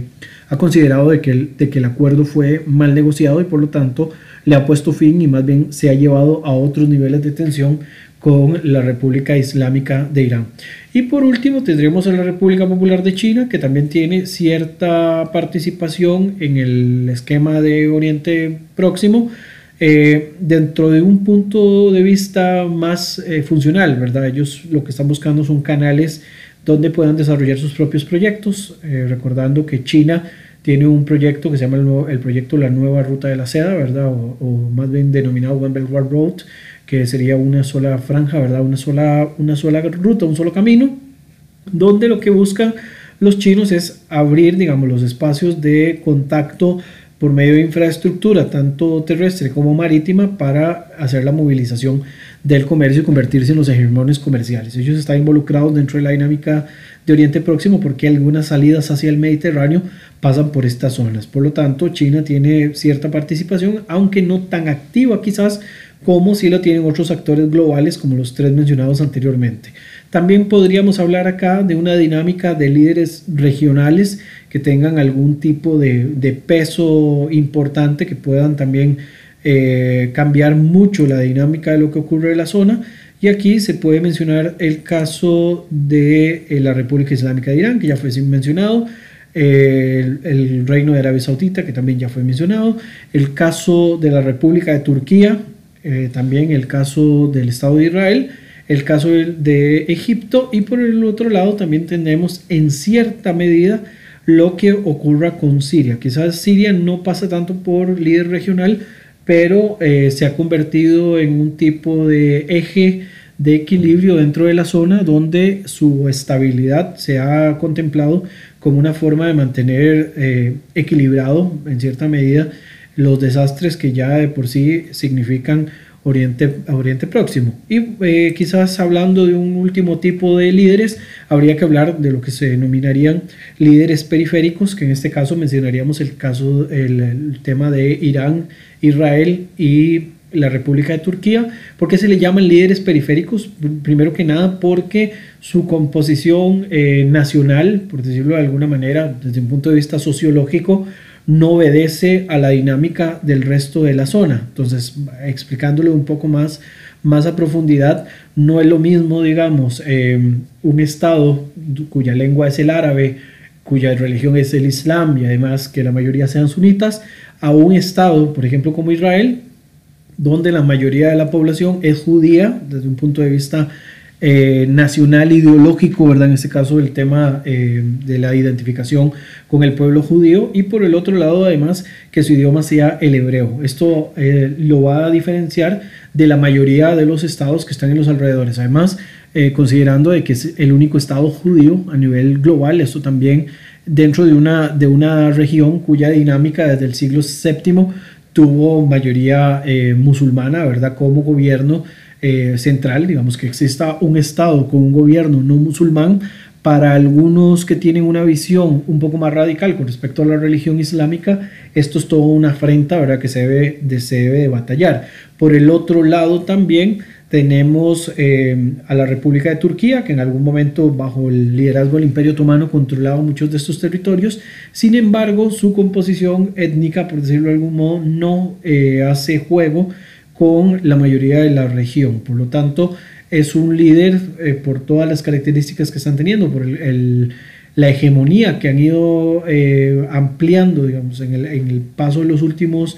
ha considerado de que, el, de que el acuerdo fue mal negociado y por lo tanto le ha puesto fin y más bien se ha llevado a otros niveles de tensión con la República Islámica de Irán. Y por último tendremos a la República Popular de China, que también tiene cierta participación en el esquema de Oriente Próximo, eh, dentro de un punto de vista más eh, funcional, ¿verdad? Ellos lo que están buscando son canales donde puedan desarrollar sus propios proyectos, eh, recordando que China tiene un proyecto que se llama el, el, proyecto La Nueva Ruta de la Seda, ¿verdad? O, o más bien denominado One Belt One Road, que sería una sola franja, ¿verdad? Una sola, una sola ruta, un solo camino, donde lo que buscan los chinos es abrir, digamos, los espacios de contacto por medio de infraestructura, tanto terrestre como marítima, para hacer la movilización del comercio y convertirse en los hegemones comerciales. Ellos están involucrados dentro de la dinámica de Oriente Próximo porque algunas salidas hacia el Mediterráneo pasan por estas zonas. Por lo tanto, China tiene cierta participación, aunque no tan activa quizás como si lo tienen otros actores globales como los tres mencionados anteriormente. También podríamos hablar acá de una dinámica de líderes regionales que tengan algún tipo de, de peso importante, que puedan también eh, cambiar mucho la dinámica de lo que ocurre en la zona. Y aquí se puede mencionar el caso de eh, la República Islámica de Irán, que ya fue mencionado, el, Reino de Arabia Saudita, que también ya fue mencionado, el caso de la República de Turquía, eh, también el caso del Estado de Israel, el caso de, de, Egipto y por el otro lado también tenemos en cierta medida lo que ocurra con Siria. Quizás Siria no pasa tanto por líder regional, pero eh, se ha convertido en un tipo de eje de equilibrio dentro de la zona donde su estabilidad se ha contemplado como una forma de mantener eh, equilibrado en cierta medida los desastres que ya de por sí significan Oriente, Oriente Próximo. Y eh, quizás hablando de un último tipo de líderes, habría que hablar de lo que se denominarían líderes periféricos, que en este caso mencionaríamos el caso, el, tema de Irán, Israel y la República de Turquía. ¿Por qué se le llaman líderes periféricos? Primero que nada porque su composición eh, nacional, por decirlo de alguna manera, desde un punto de vista sociológico, no obedece a la dinámica del resto de la zona. Entonces, explicándole un poco más, más a profundidad, no es lo mismo, digamos, eh, un estado cuya lengua es el árabe, cuya religión es el islam y además que la mayoría sean sunitas, a un estado, por ejemplo, como Israel, donde la mayoría de la población es judía desde un punto de vista eh, nacional ideológico, ¿verdad? En este caso el tema eh, de la identificación con el pueblo judío y por el otro lado además que su idioma sea el hebreo. Esto eh, lo va a diferenciar de la mayoría de los estados que están en los alrededores. Además, considerando de que es el único estado judío a nivel global, esto también dentro de una, de una región cuya dinámica desde el siglo VII tuvo mayoría musulmana, ¿verdad? Como gobierno eh, central, digamos que exista un estado con un gobierno no musulmán, para algunos que tienen una visión un poco más radical con respecto a la religión islámica, esto es toda una afrenta ¿verdad? que se debe, de, se debe de batallar. Por el otro lado también tenemos eh, a la República de Turquía, que en algún momento bajo el liderazgo del Imperio Otomano controlaba muchos de estos territorios. Sin embargo, su composición étnica, por decirlo de algún modo, no eh, hace juego con la mayoría de la región. Por lo tanto, es un líder eh, por todas las características que están teniendo, por la hegemonía que han ido eh, ampliando, digamos, en el, paso de los últimos,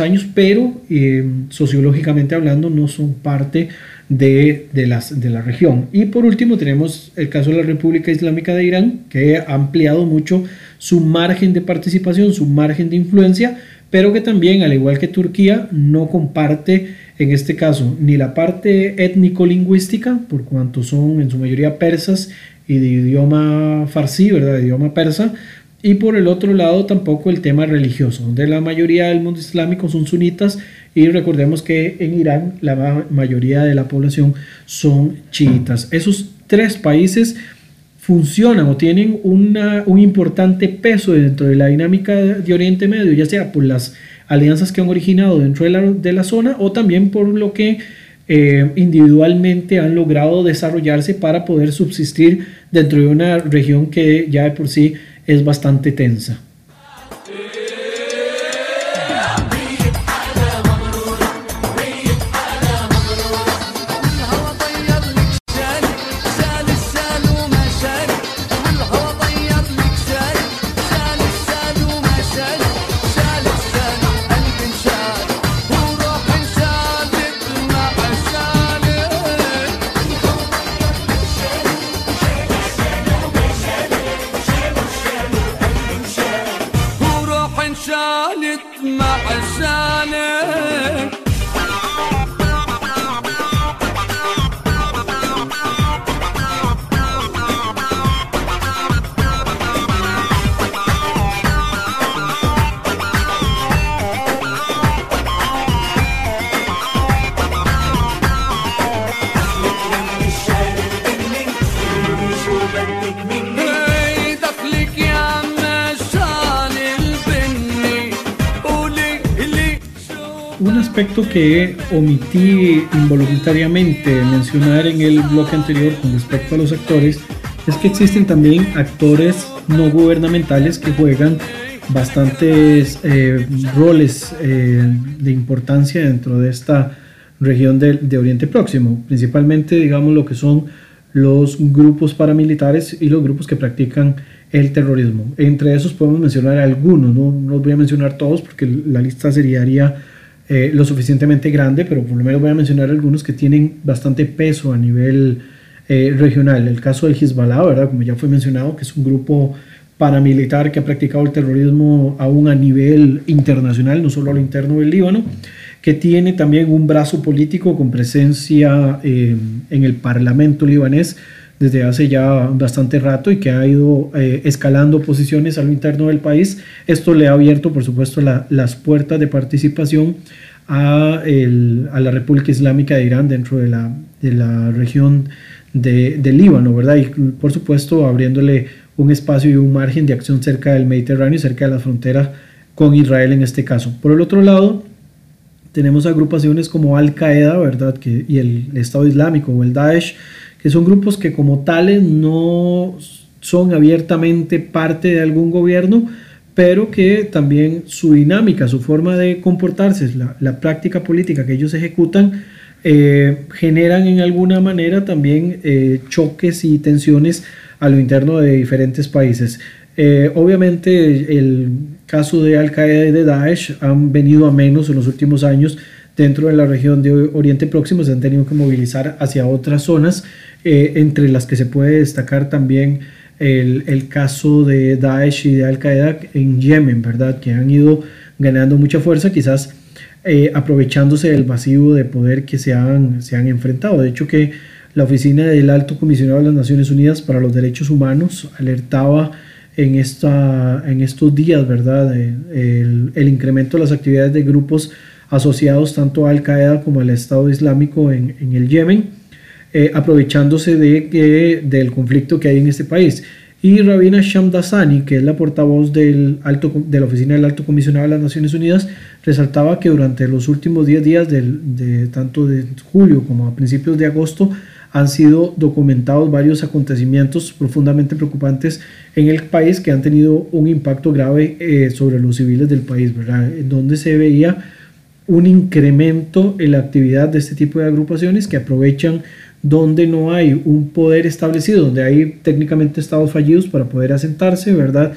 años, pero eh, sociológicamente hablando no son parte de, de la región. Y por último tenemos el caso de la República Islámica de Irán, que ha ampliado mucho su margen de participación, su margen de influencia, pero que también, al igual que Turquía, no comparte en este caso ni la parte étnico-lingüística, por cuanto son en su mayoría persas y de idioma farsi, ¿verdad? De idioma persa, y por el otro lado tampoco el tema religioso, donde la mayoría del mundo islámico son sunitas y recordemos que en Irán la mayoría de la población son chiitas. Esos tres países funcionan o tienen un importante peso dentro de la dinámica de Oriente Medio, ya sea por las alianzas que han originado dentro de la, de la zona o también por lo que eh, individualmente han logrado desarrollarse para poder subsistir dentro de una región que ya de por sí es bastante tensa. Omití involuntariamente mencionar en el bloque anterior con respecto a los actores es que existen también actores no gubernamentales que juegan bastantes eh, roles eh, de importancia dentro de esta región de, de, Oriente Próximo, principalmente digamos lo que son los grupos paramilitares y los grupos que practican el terrorismo. Entre esos podemos mencionar algunos, no, no los voy a mencionar todos porque la lista sería eh, lo suficientemente grande, pero por lo menos voy a mencionar algunos que tienen bastante peso a nivel eh, regional. El caso del Hezbollah, ¿verdad? Como ya fue mencionado, que es un grupo paramilitar que ha practicado el terrorismo aún a nivel internacional, no solo a lo interno del Líbano, que tiene también un brazo político con presencia eh, en el Parlamento libanés desde hace ya bastante rato y que ha ido escalando posiciones a lo interno del país. Esto le ha abierto, por supuesto, las puertas de participación a, la República Islámica de Irán dentro de la, de la región de, del Líbano, ¿verdad? Y por supuesto abriéndole un espacio y un margen de acción cerca del Mediterráneo, cerca de la frontera con Israel en este caso. Por el otro lado, tenemos agrupaciones como Al Qaeda, ¿verdad? Que, y el Estado Islámico o el Daesh, que son grupos que como tales no son abiertamente parte de algún gobierno, pero que también su dinámica, su forma de comportarse, la, la práctica política que ellos ejecutan, eh, generan en alguna manera también eh, choques y tensiones a lo interno de diferentes países. Eh, obviamente el caso de Al Qaeda y de Daesh han venido a menos en los últimos años dentro de la región de Oriente Próximo, se han tenido que movilizar hacia otras zonas, entre las que se puede destacar también el, caso de Daesh y de Al Qaeda en Yemen, ¿verdad? Que han ido ganando mucha fuerza, quizás eh, aprovechándose del vacío de poder que se han, se han enfrentado. De hecho, que la oficina del Alto Comisionado de las Naciones Unidas para los Derechos Humanos alertaba en, esta, en estos días, ¿verdad? El, el incremento de las actividades de grupos asociados tanto a Al Qaeda como al Estado Islámico en, en el Yemen, eh, aprovechándose de, del conflicto que hay en este país. Y Rabina Shamdasani, que es la portavoz del alto, de la Oficina del Alto Comisionado de las Naciones Unidas, resaltaba que durante los últimos 10 días, del, de, tanto de julio como a principios de agosto, han sido documentados varios acontecimientos profundamente preocupantes en el país que han tenido un impacto grave eh, sobre los civiles del país, ¿verdad? En donde se veía un incremento en la actividad de este tipo de agrupaciones que aprovechan donde no hay un poder establecido, donde hay técnicamente estados fallidos para poder asentarse, ¿verdad?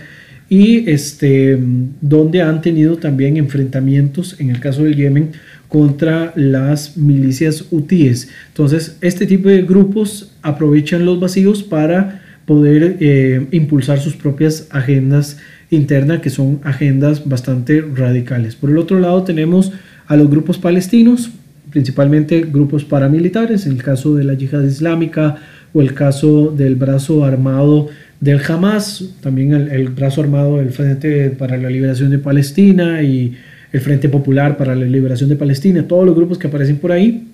Y este, donde han tenido también enfrentamientos, en el caso del Yemen, contra las milicias hutíes. Entonces, este tipo de grupos aprovechan los vacíos para poder eh, impulsar sus propias agendas internas, que son agendas bastante radicales. Por el otro lado, tenemos a los grupos palestinos, principalmente grupos paramilitares, en el caso de la yihad islámica o el caso del brazo armado del Hamas, también el, brazo armado del Frente para la Liberación de Palestina y el Frente Popular para la Liberación de Palestina, todos los grupos que aparecen por ahí,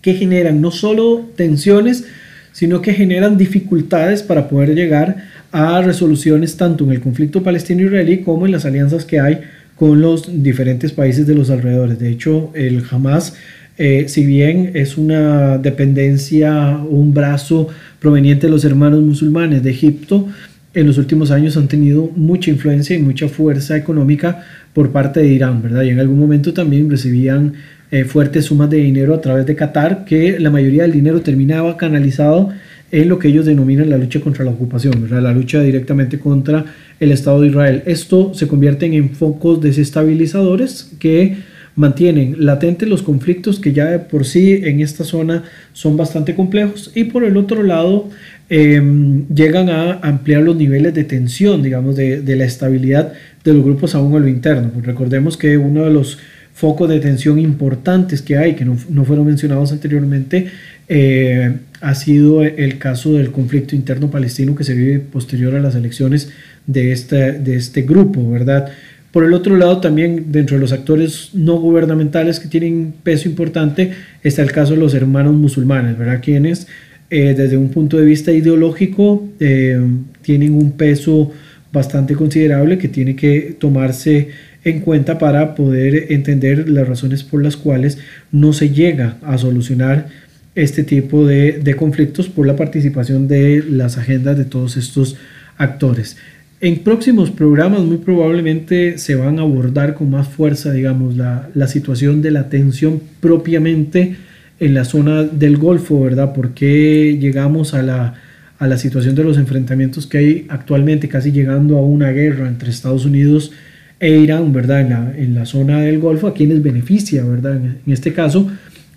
que generan no solo tensiones, sino que generan dificultades para poder llegar a resoluciones tanto en el conflicto palestino-israelí como en las alianzas que hay con los diferentes países de los alrededores. De hecho, el Hamas, eh, si bien es una dependencia, un brazo proveniente de los hermanos musulmanes de Egipto, en los últimos años han tenido mucha influencia y mucha fuerza económica por parte de Irán, ¿verdad? Y en algún momento también recibían eh, fuertes sumas de dinero a través de Qatar, que la mayoría del dinero terminaba canalizado en lo que ellos denominan la lucha contra la ocupación, ¿verdad? la lucha directamente contra el Estado de Israel. Esto se convierte en focos desestabilizadores que mantienen latentes los conflictos que ya de por sí en esta zona son bastante complejos y por el otro lado em, llegan a ampliar los niveles de tensión, digamos, de, la estabilidad de los grupos aún a lo interno. Pues recordemos que uno de los focos de tensión importantes que hay, que no, fueron mencionados anteriormente, eh, ha sido el caso del conflicto interno palestino que se vive posterior a las elecciones de este, de este grupo, ¿verdad? Por el otro lado, también dentro de los actores no gubernamentales que tienen peso importante está el caso de los hermanos musulmanes, ¿verdad? Quienes eh, desde un punto de vista ideológico eh, tienen un peso bastante considerable que tiene que tomarse en cuenta para poder entender las razones por las cuales no se llega a solucionar este tipo de, conflictos por la participación de las agendas de todos estos actores. En próximos programas muy probablemente se van a abordar con más fuerza, digamos, la, situación de la tensión propiamente en la zona del Golfo, ¿verdad? ¿Por qué llegamos a la, a la situación de los enfrentamientos que hay actualmente, casi llegando a una guerra entre Estados Unidos e Irán, ¿verdad? En la, en la zona del Golfo, a quienes beneficia, ¿verdad? En, este caso,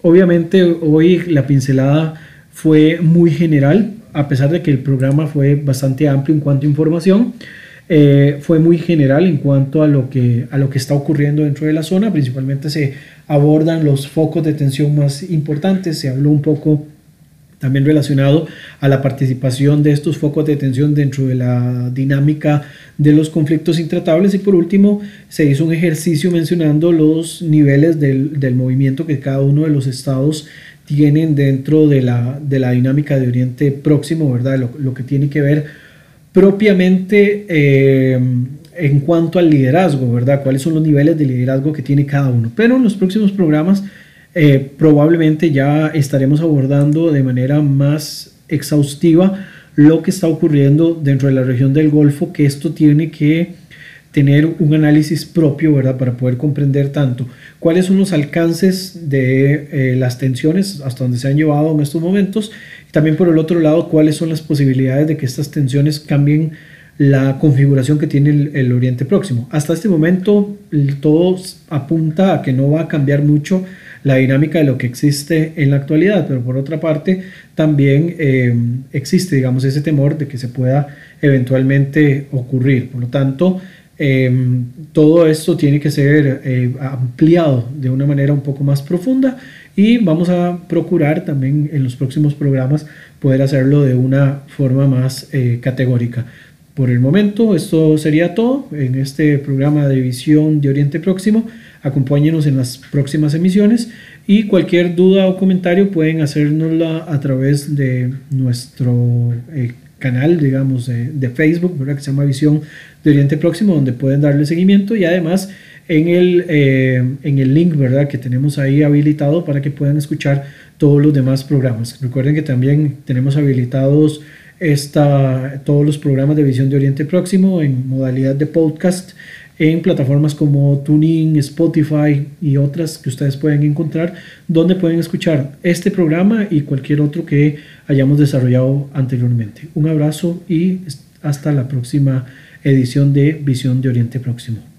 obviamente hoy la pincelada fue muy general, a pesar de que el programa fue bastante amplio en cuanto a información. Eh, fue muy general en cuanto a lo, que, a lo que está ocurriendo dentro de la zona. Principalmente se abordan los focos de tensión más importantes. Se habló un poco también relacionado a la participación de estos focos de tensión dentro de la dinámica de los conflictos intratables y por último se hizo un ejercicio mencionando los niveles del, del movimiento que cada uno de los estados tienen dentro de la, de la dinámica de Oriente Próximo, ¿verdad? Lo, lo que tiene que ver propiamente eh, en cuanto al liderazgo, ¿verdad? ¿Cuáles son los niveles de liderazgo que tiene cada uno? Pero en los próximos programas eh, probablemente ya estaremos abordando de manera más exhaustiva lo que está ocurriendo dentro de la región del Golfo, que esto tiene que tener un análisis propio, ¿verdad? Para poder comprender tanto cuáles son los alcances de eh, las tensiones hasta donde se han llevado en estos momentos, también por el otro lado, cuáles son las posibilidades de que estas tensiones cambien la configuración que tiene el Oriente Próximo. Hasta este momento todo apunta a que no va a cambiar mucho la dinámica de lo que existe en la actualidad, pero por otra parte también eh, existe, digamos, ese temor de que se pueda eventualmente ocurrir. Por lo tanto, eh, todo esto tiene que ser eh, ampliado de una manera un poco más profunda y vamos a procurar también en los próximos programas poder hacerlo de una forma más eh, categórica. Por el momento, esto sería todo en este programa de Visión de Oriente Próximo. Acompáñenos en las próximas emisiones y cualquier duda o comentario pueden hacérnosla a través de nuestro eh, canal, digamos, de, Facebook, ¿verdad? que se llama Visión de Oriente Próximo, donde pueden darle seguimiento y además en el, eh, en el link ¿verdad? que tenemos ahí habilitado para que puedan escuchar todos los demás programas. Recuerden que también tenemos habilitados esta, todos los programas de Visión de Oriente Próximo en modalidad de podcast en plataformas como TuneIn, Spotify y otras que ustedes pueden encontrar, donde pueden escuchar este programa y cualquier otro que hayamos desarrollado anteriormente. Un abrazo y hasta la próxima edición de Visión de Oriente Próximo.